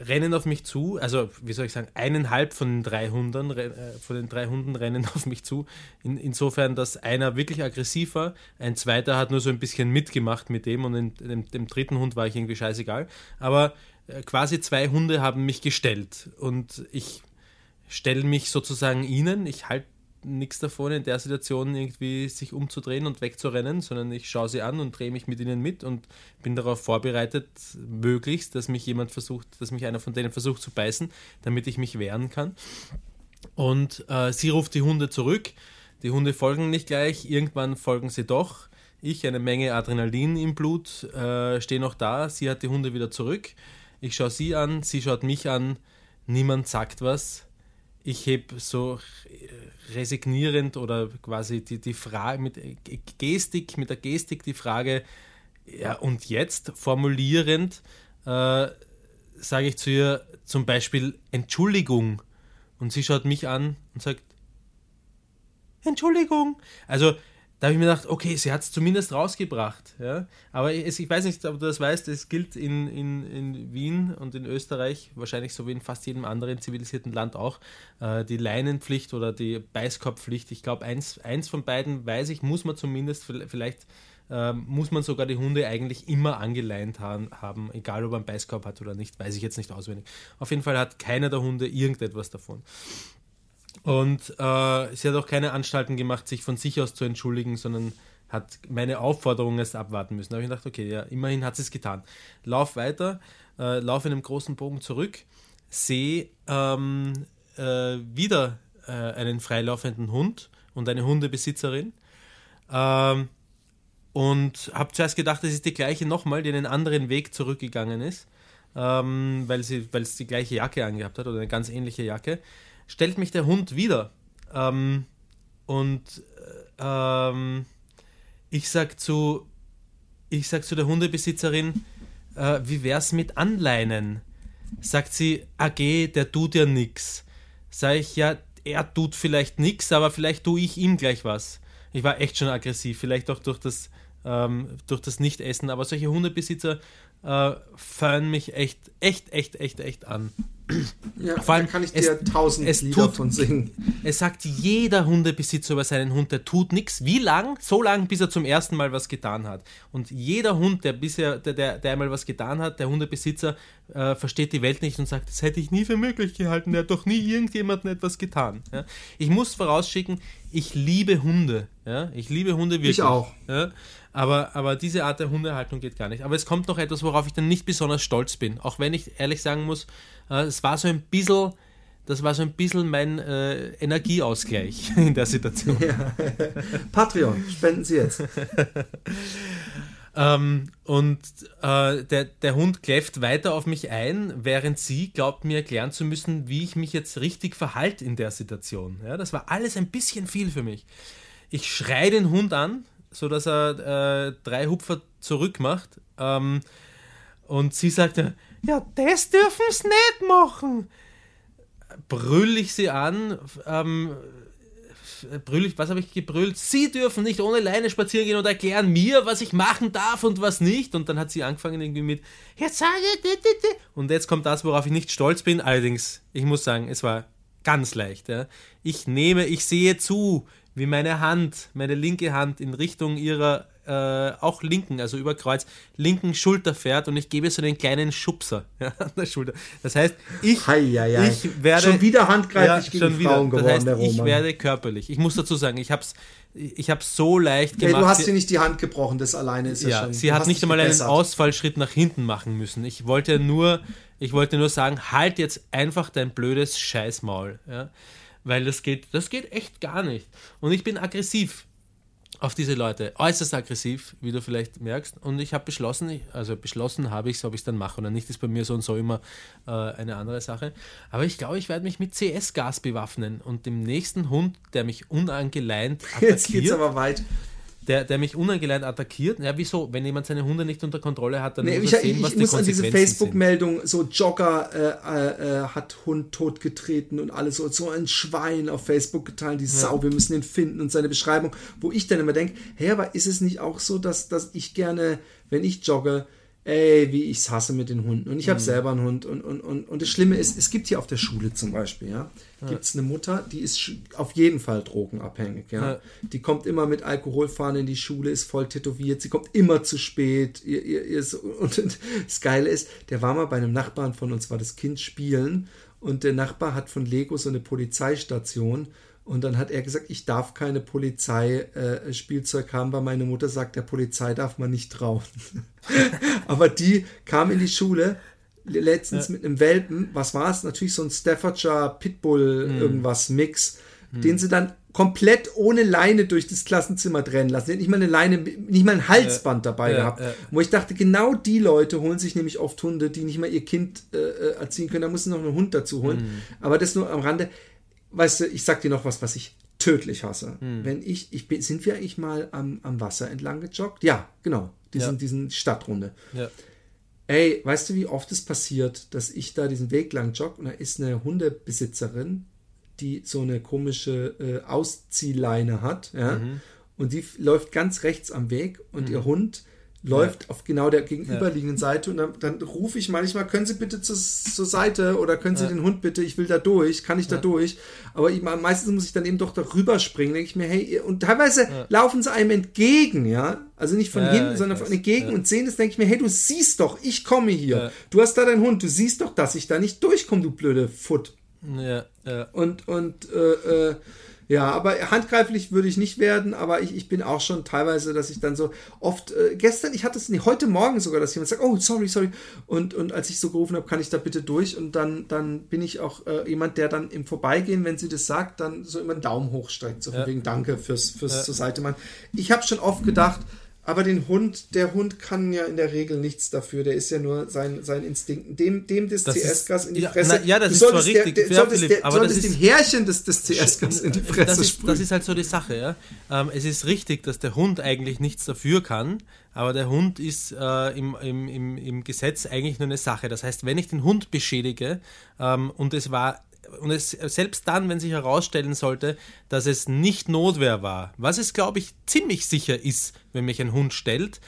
Speaker 2: rennen auf mich zu, also wie soll ich sagen, eineinhalb von den drei Hunden, äh, von den drei Hunden rennen auf mich zu. In, insofern, dass einer wirklich aggressiv war, ein zweiter hat nur so ein bisschen mitgemacht mit dem und in, dem, dem dritten Hund war ich irgendwie scheißegal. Aber äh, quasi zwei Hunde haben mich gestellt und ich stelle mich sozusagen ihnen, ich halte nichts davon, in der Situation irgendwie sich umzudrehen und wegzurennen, sondern ich schaue sie an und drehe mich mit ihnen mit und bin darauf vorbereitet, möglichst, dass mich jemand versucht, dass mich einer von denen versucht zu beißen, damit ich mich wehren kann. Und äh, sie ruft die Hunde zurück. Die Hunde folgen nicht gleich, irgendwann folgen sie doch. Ich, eine Menge Adrenalin im Blut, äh, stehe noch da. Sie hat die Hunde wieder zurück. Ich schaue sie an, sie schaut mich an. Niemand sagt was ich heb so resignierend oder quasi die, die Frage mit Gestik, mit der Gestik die Frage, ja, und jetzt formulierend äh, sage ich zu ihr zum Beispiel Entschuldigung. Und sie schaut mich an und sagt, Entschuldigung. Also da habe ich mir gedacht, okay, sie hat es zumindest rausgebracht. Ja? Aber ich, ich, weiß nicht, ob du das weißt, es gilt in, in, in Wien und in Österreich, wahrscheinlich so wie in fast jedem anderen zivilisierten Land auch, äh, die Leinenpflicht oder die Beißkorbpflicht. Ich glaube, eins, eins von beiden weiß ich, muss man zumindest, vielleicht äh, muss man sogar die Hunde eigentlich immer angeleint haben, haben, egal ob man Beißkorb hat oder nicht, weiß ich jetzt nicht auswendig. Auf jeden Fall hat keiner der Hunde irgendetwas davon. Und äh, sie hat auch keine Anstalten gemacht, sich von sich aus zu entschuldigen, sondern hat meine Aufforderung erst abwarten müssen. Da habe ich gedacht, okay, ja, immerhin hat sie es getan. Lauf weiter, äh, lauf in einem großen Bogen zurück, sehe ähm, äh, wieder äh, einen freilaufenden Hund und eine Hundebesitzerin. Ähm, und habe zuerst gedacht, das ist die gleiche nochmal, die einen anderen Weg zurückgegangen ist, ähm, weil sie weil es die gleiche Jacke angehabt hat oder eine ganz ähnliche Jacke stellt mich der Hund wieder. Ähm, und äh, ähm, ich sag zu, ich sag zu der Hundebesitzerin, äh, wie wär's mit Anleinen? Sagt sie, AG, der tut ja nix. Sag ich, ja, er tut vielleicht nix, aber vielleicht tue ich ihm gleich was. Ich war echt schon aggressiv, vielleicht auch durch das, ähm, durch das Nicht-Essen, aber solche Hundebesitzer äh, mich echt, echt, echt, echt, echt an.
Speaker 1: Ja, Vor allem, kann ich dir es, tausend es Lieder tut, von singen.
Speaker 2: Es sagt jeder Hundebesitzer über seinen Hund, der tut nichts. Wie lang? So lang, bis er zum ersten Mal was getan hat. Und jeder Hund, der bisher, der, der, der einmal was getan hat, der Hundebesitzer äh, versteht die Welt nicht und sagt, das hätte ich nie für möglich gehalten, der hat doch nie irgendjemandem etwas getan. Ja? Ich muss vorausschicken, ich liebe Hunde. Ja? Ich liebe Hunde wirklich.
Speaker 1: Ich auch.
Speaker 2: Ja? Aber, aber diese Art der Hundehaltung geht gar nicht. Aber es kommt noch etwas, worauf ich dann nicht besonders stolz bin. Auch wenn ich ehrlich sagen muss, es war so ein bisschen, das war so ein bisschen mein äh, Energieausgleich in der Situation. Ja.
Speaker 1: Patreon, spenden Sie jetzt.
Speaker 2: ähm, und äh, der, der Hund kläfft weiter auf mich ein, während sie glaubt mir erklären zu müssen, wie ich mich jetzt richtig verhalte in der Situation. Ja, das war alles ein bisschen viel für mich. Ich schreie den Hund an, sodass er äh, drei Hupfer zurück macht. Ähm, und sie sagte, ja, das dürfen sie nicht machen. Brüll ich sie an, ähm, brüll ich, was habe ich gebrüllt? Sie dürfen nicht ohne Leine spazieren gehen und erklären mir, was ich machen darf und was nicht. Und dann hat sie angefangen irgendwie mit, jetzt sage ich, und jetzt kommt das, worauf ich nicht stolz bin. Allerdings, ich muss sagen, es war ganz leicht. Ja. Ich nehme, ich sehe zu, wie meine Hand, meine linke Hand in Richtung ihrer äh, auch linken, also über Kreuz, linken Schulter fährt und ich gebe so einen kleinen Schubser ja, an der Schulter. Das heißt, ich,
Speaker 1: hei, hei, hei.
Speaker 2: ich werde.
Speaker 1: Schon wieder handgreiflich
Speaker 2: ja, gegen Frauen wieder. geworden, das heißt, Ich werde körperlich. Ich muss dazu sagen, ich habe es ich habe so leicht
Speaker 1: gemacht. Ja, du hast dir nicht die Hand gebrochen, das alleine ist ja, ja schon.
Speaker 2: Sie hat nicht einmal einen Ausfallschritt nach hinten machen müssen. Ich wollte nur, ich wollte nur sagen, halt jetzt einfach dein blödes Scheißmaul. Ja? weil das geht, das geht echt gar nicht. Und ich bin aggressiv auf diese Leute, äußerst aggressiv, wie du vielleicht merkst. Und ich habe beschlossen, also beschlossen habe ich es, ob ich es dann mache oder nicht, ist bei mir so und so immer äh, eine andere Sache. Aber ich glaube, ich werde mich mit CS-Gas bewaffnen und dem nächsten Hund, der mich unangeleint
Speaker 1: attackiert. Jetzt geht's aber weit.
Speaker 2: Der, der mich unangeleint attackiert. Ja, wieso? Wenn jemand seine Hunde nicht unter Kontrolle hat, dann
Speaker 1: nee, muss er sehen, ich, was ich die muss an diese Facebook-Meldung, so Jogger äh, äh, hat Hund totgetreten und alles so, so ein Schwein auf Facebook geteilt, die Sau, ja. wir müssen ihn finden und seine Beschreibung, wo ich dann immer denke, hey, aber ist es nicht auch so, dass, dass ich gerne, wenn ich jogge, ey, wie ich es hasse mit den Hunden. Und ich habe mhm. selber einen Hund. Und, und, und, und das Schlimme ist, es gibt hier auf der Schule zum Beispiel, ja, ja. gibt es eine Mutter, die ist auf jeden Fall drogenabhängig, ja? ja. Die kommt immer mit Alkoholfahren in die Schule, ist voll tätowiert, sie kommt immer zu spät. Ihr, ihr, ihr so, und das Geile ist, der war mal bei einem Nachbarn von uns, war das Kind spielen und der Nachbar hat von Lego so eine Polizeistation und dann hat er gesagt, ich darf keine Polizeispielzeug äh, haben, weil meine Mutter sagt, der Polizei darf man nicht trauen. Aber die kam in die Schule letztens ja. mit einem Welpen, was war es? Natürlich so ein Staffordshire Pitbull mhm. irgendwas Mix, mhm. den sie dann komplett ohne Leine durch das Klassenzimmer trennen lassen. nicht mal eine Leine, nicht mal ein Halsband dabei ja, gehabt. Ja. Wo ich dachte, genau die Leute holen sich nämlich oft Hunde, die nicht mal ihr Kind äh, äh erziehen können. Da muss noch einen Hund dazu holen. Mhm. Aber das nur am Rande weißt du, ich sag dir noch was, was ich tödlich hasse. Hm. Wenn ich, ich bin, sind wir eigentlich mal am, am Wasser entlang gejoggt? Ja, genau. Diesen, ja. diesen Stadtrunde. Ja. Ey, weißt du, wie oft es passiert, dass ich da diesen Weg lang jogge und da ist eine Hundebesitzerin, die so eine komische äh, Ausziehleine hat, ja, mhm. und die läuft ganz rechts am Weg und mhm. ihr Hund läuft ja. auf genau der gegenüberliegenden ja. Seite und dann, dann rufe ich manchmal, können Sie bitte zur, zur Seite oder können Sie ja. den Hund bitte, ich will da durch, kann ich da durch? Aber ich, meistens muss ich dann eben doch darüber springen, denke ich mir, hey, und teilweise laufen sie einem entgegen, ja, also nicht von hinten, sondern von entgegen und sehen das, denke ich mir, hey, du siehst doch, ich komme hier, du hast da deinen Hund, du siehst doch, dass ich da nicht durchkomme, du blöde Foot. Ja, ja. Und, und, äh, äh, ja, aber handgreiflich würde ich nicht werden, aber ich, ich bin auch schon teilweise, dass ich dann so oft, äh, gestern, ich hatte es nicht, heute Morgen sogar, dass jemand sagt, oh, sorry, sorry. Und, und als ich so gerufen habe, kann ich da bitte durch? Und dann, dann bin ich auch äh, jemand, der dann im Vorbeigehen, wenn sie das sagt, dann so immer einen Daumen hochstreckt, so ja. von wegen Danke fürs, fürs ja. zur Seite machen. Ich habe schon oft gedacht, aber den Hund, der Hund kann ja in der Regel nichts dafür. Der ist ja nur sein, sein Instinkt. Dem, dem das CS-Gas in die ja, Fresse.
Speaker 2: Na, ja, das ist zwar richtig. Der,
Speaker 1: der, solltest, der, aber solltest das ist, dem Härchen des, des CS-Gas in die Fresse
Speaker 2: das ist, das ist halt so die Sache. Ja? Ähm, es ist richtig, dass der Hund eigentlich nichts dafür kann, aber der Hund ist äh, im, im, im, im Gesetz eigentlich nur eine Sache. Das heißt, wenn ich den Hund beschädige ähm, und es war und es, selbst dann, wenn sich herausstellen sollte, dass es nicht Notwehr war, was es, glaube ich, ziemlich sicher ist, wenn mich ein Hund stellt,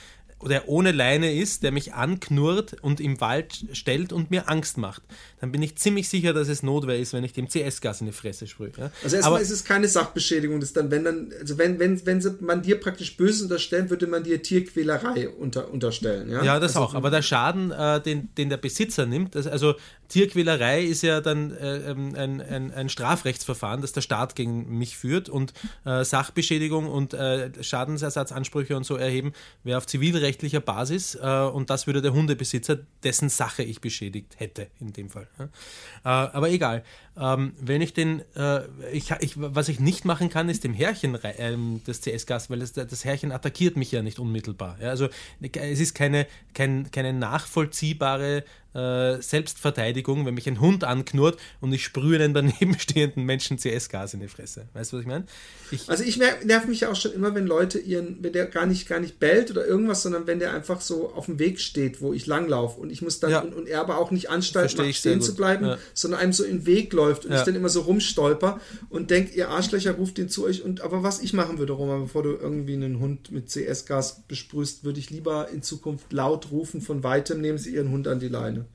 Speaker 2: der ohne Leine ist, der mich anknurrt und im Wald stellt und mir Angst macht, dann bin ich ziemlich sicher, dass es Notwehr ist, wenn ich dem CS-Gas in die Fresse sprühe. Ja?
Speaker 1: Also erstmal Aber, ist es keine Sachbeschädigung, das dann, wenn dann, also wenn, wenn, wenn man dir praktisch Böses unterstellt, würde man dir Tierquälerei unter, unterstellen. Ja,
Speaker 2: ja das
Speaker 1: also,
Speaker 2: auch. Aber der Schaden, äh, den, den der Besitzer nimmt, das, also Tierquälerei ist ja dann äh, ähm, ein, ein, ein, Strafrechtsverfahren, das der Staat gegen mich führt und äh, Sachbeschädigung und äh, Schadensersatzansprüche und so erheben wäre auf zivilrechtlicher Basis äh, und das würde der Hundebesitzer, dessen Sache ich beschädigt hätte in dem Fall. Ja. Äh, aber egal. Ähm, wenn ich den, äh, ich, ich, was ich nicht machen kann, ist dem Härchen ähm, des CS-Gas, weil das, das Härchen attackiert mich ja nicht unmittelbar. Ja? Also es ist keine, kein, keine nachvollziehbare äh, Selbstverteidigung, wenn mich ein Hund anknurrt und ich sprühe den daneben stehenden Menschen CS-Gas in die Fresse. Weißt du, was ich meine?
Speaker 1: Ich also ich nerv mich ja auch schon immer, wenn Leute ihren, wenn der gar nicht, gar nicht bellt oder irgendwas, sondern wenn der einfach so auf dem Weg steht, wo ich langlaufe und ich muss dann, ja. und, und, er aber auch nicht Anstalt macht, stehen zu bleiben, ja. sondern einem so in den Weg läuft und ja. ich dann immer so rumstolper und denke, ihr Arschlöcher ruft den zu euch und aber was ich machen würde, Roman, bevor du irgendwie einen Hund mit CS-Gas besprühst, würde ich lieber in Zukunft laut rufen von weitem, nehmen Sie Ihren Hund an die Leine.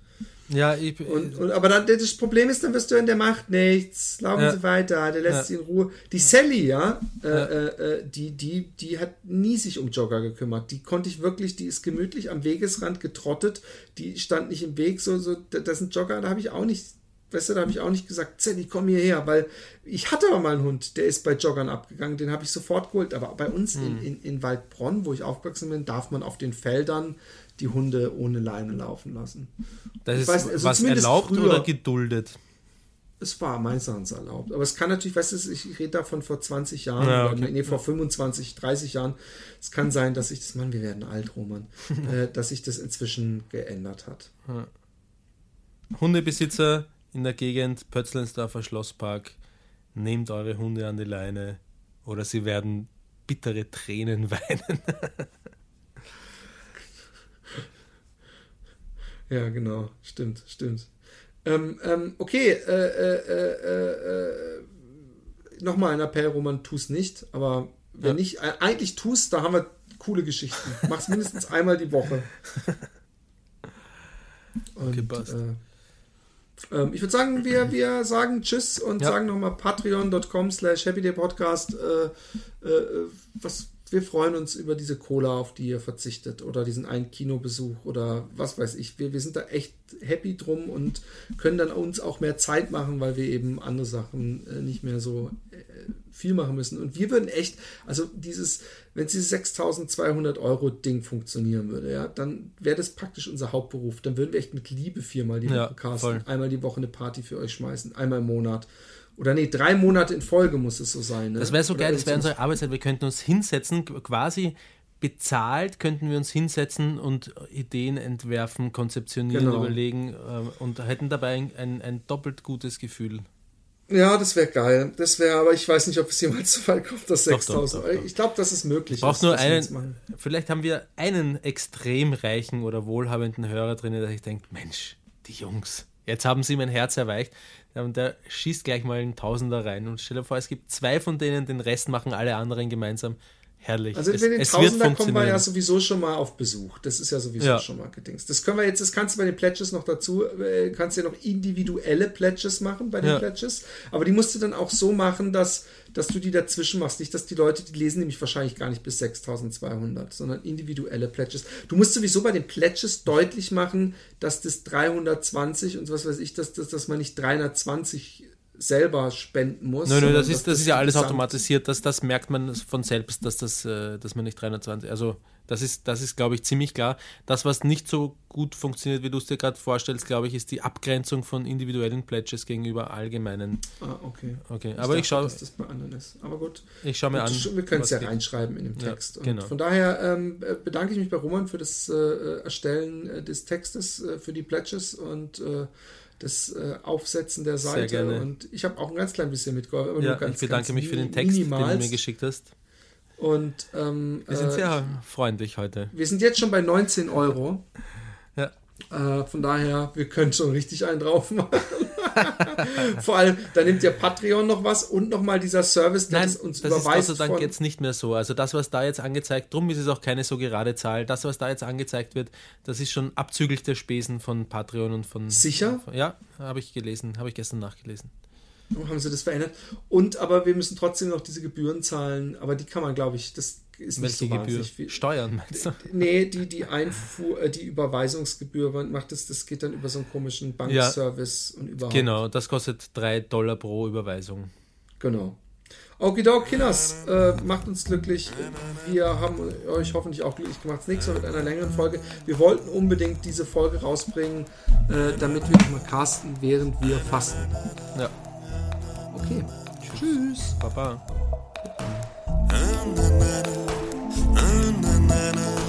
Speaker 1: Ja, ich, und, und, aber dann, das Problem ist, dann wirst du in der Macht nichts, laufen ja. Sie weiter, der lässt ja. sie in Ruhe. Die Sally, ja, äh, ja. Äh, äh, die, die, die hat nie sich um Jogger gekümmert. Die konnte ich wirklich, die ist gemütlich am Wegesrand getrottet, die stand nicht im Weg, so, so, das sind Jogger, da habe ich auch nicht, weißt du, da habe ich auch nicht gesagt, Sally, komm hierher, weil ich hatte aber mal einen Hund, der ist bei Joggern abgegangen, den habe ich sofort geholt. Aber bei uns hm. in, in, in Waldbronn, wo ich aufgewachsen bin, darf man auf den Feldern die Hunde ohne Leine laufen lassen.
Speaker 2: Das ist weiß, also was erlaubt früher, oder geduldet?
Speaker 1: Es war meines Erachtens erlaubt. Aber es kann natürlich, weißt du, ich rede davon vor 20 Jahren, ja, okay. oder, nee, vor 25, 30 Jahren. Es kann sein, dass sich das, Mann, wir werden alt, Roman, äh, dass sich das inzwischen geändert hat. Ja.
Speaker 2: Hundebesitzer in der Gegend, Pötzlensdorfer Schlosspark, nehmt eure Hunde an die Leine oder sie werden bittere Tränen weinen.
Speaker 1: Ja, genau. Stimmt, stimmt. Ähm, ähm, okay, äh, äh, äh, äh nochmal ein Appell, Roman, tu es nicht, aber wenn ja. nicht, äh, eigentlich tust, da haben wir coole Geschichten. Mach's mindestens einmal die Woche. Und, okay, äh, ähm, ich würde sagen, wir, wir sagen Tschüss und ja. sagen nochmal patreon.com slash happydaypodcast. Äh, äh, was wir freuen uns über diese Cola, auf die ihr verzichtet oder diesen einen Kinobesuch oder was weiß ich. Wir, wir sind da echt happy drum und können dann uns auch mehr Zeit machen, weil wir eben andere Sachen äh, nicht mehr so äh, viel machen müssen. Und wir würden echt, also dieses, wenn dieses 6200 Euro Ding funktionieren würde, ja, dann wäre das praktisch unser Hauptberuf. Dann würden wir echt mit Liebe viermal die Woche ja, casten, voll. einmal die Woche eine Party für euch schmeißen, einmal im Monat. Oder nee, drei Monate in Folge muss es so sein. Ne?
Speaker 2: Das wäre so Oder geil, das wäre unsere Arbeitszeit. Wir könnten uns hinsetzen, quasi bezahlt könnten wir uns hinsetzen und Ideen entwerfen, konzeptionieren, genau. überlegen äh, und hätten dabei ein, ein, ein doppelt gutes Gefühl.
Speaker 1: Ja, das wäre geil. Das wäre, aber ich weiß nicht, ob es jemals so weit kommt, das 6000. Ich glaube, das ist möglich.
Speaker 2: Braucht nur einen. Vielleicht haben wir einen extrem reichen oder wohlhabenden Hörer drin, der sich denkt: Mensch, die Jungs, jetzt haben sie mein Herz erweicht. Und der schießt gleich mal einen Tausender rein. Und stell dir vor, es gibt zwei von denen, den Rest machen alle anderen gemeinsam. Herrlich.
Speaker 1: Also wenn es, den Tausender kommen wir ja sowieso schon mal auf Besuch. Das ist ja sowieso ja. schon mal gedingst. Das können wir jetzt, das kannst du bei den Pledges noch dazu, äh, kannst ja noch individuelle Pledges machen bei den ja. Pledges. Aber die musst du dann auch so machen, dass, dass du die dazwischen machst. Nicht, dass die Leute, die lesen nämlich wahrscheinlich gar nicht bis 6200, sondern individuelle Pledges. Du musst sowieso bei den Pledges deutlich machen, dass das 320 und was weiß ich, dass, dass, dass man nicht 320 selber spenden muss.
Speaker 2: Nein, nein, das ist, das ist ja alles automatisiert. Das, das merkt man von selbst, dass, das, äh, dass man nicht 320, also das ist, das ist, glaube ich, ziemlich klar. Das, was nicht so gut funktioniert, wie du es dir gerade vorstellst, glaube ich, ist die Abgrenzung von individuellen Pledges gegenüber allgemeinen.
Speaker 1: Ah, okay.
Speaker 2: Okay, ich aber ich schaue.
Speaker 1: dass das bei anderen ist. Aber gut.
Speaker 2: Ich schaue mir an.
Speaker 1: Wir können es ja reinschreiben in dem Text. Ja, genau. von daher ähm, äh, bedanke ich mich bei Roman für das äh, Erstellen äh, des Textes, äh, für die Pledges und äh, das äh, Aufsetzen der Seite. Und ich habe auch ein ganz klein bisschen mitgeholfen.
Speaker 2: Ja,
Speaker 1: ganz,
Speaker 2: ich bedanke mich für den Text, minimals. den du mir geschickt hast.
Speaker 1: Und ähm,
Speaker 2: wir sind äh, sehr freundlich heute.
Speaker 1: Wir sind jetzt schon bei 19 Euro. Äh, von daher, wir können schon richtig einen drauf machen. Vor allem, da nimmt ja Patreon noch was und nochmal dieser Service,
Speaker 2: der Nein, uns das überweist. Das ist Gott sei Dank jetzt nicht mehr so. Also das, was da jetzt angezeigt, drum ist es auch keine so gerade Zahl. Das, was da jetzt angezeigt wird, das ist schon abzüglich der Spesen von Patreon und von.
Speaker 1: Sicher?
Speaker 2: Ja, habe ich gelesen, habe ich gestern nachgelesen.
Speaker 1: Oh, haben sie das verändert? Und aber wir müssen trotzdem noch diese Gebühren zahlen, aber die kann man, glaube ich, das ist
Speaker 2: Welche nicht so Gebühr? Viel. Steuern, meinst du?
Speaker 1: Nee, die, die Einfuhr, äh, die Überweisungsgebühr macht das, das geht dann über so einen komischen Bankservice
Speaker 2: ja, und überhaupt. Genau, das kostet 3 Dollar pro Überweisung.
Speaker 1: Genau. Okidok, Kinders, äh, macht uns glücklich. Wir haben euch hoffentlich auch glücklich gemacht. Das nächste Mal mit einer längeren Folge. Wir wollten unbedingt diese Folge rausbringen, äh, damit wir mal casten, während wir fasten.
Speaker 2: Ja.
Speaker 1: Okay. Tschüss.
Speaker 2: Baba. na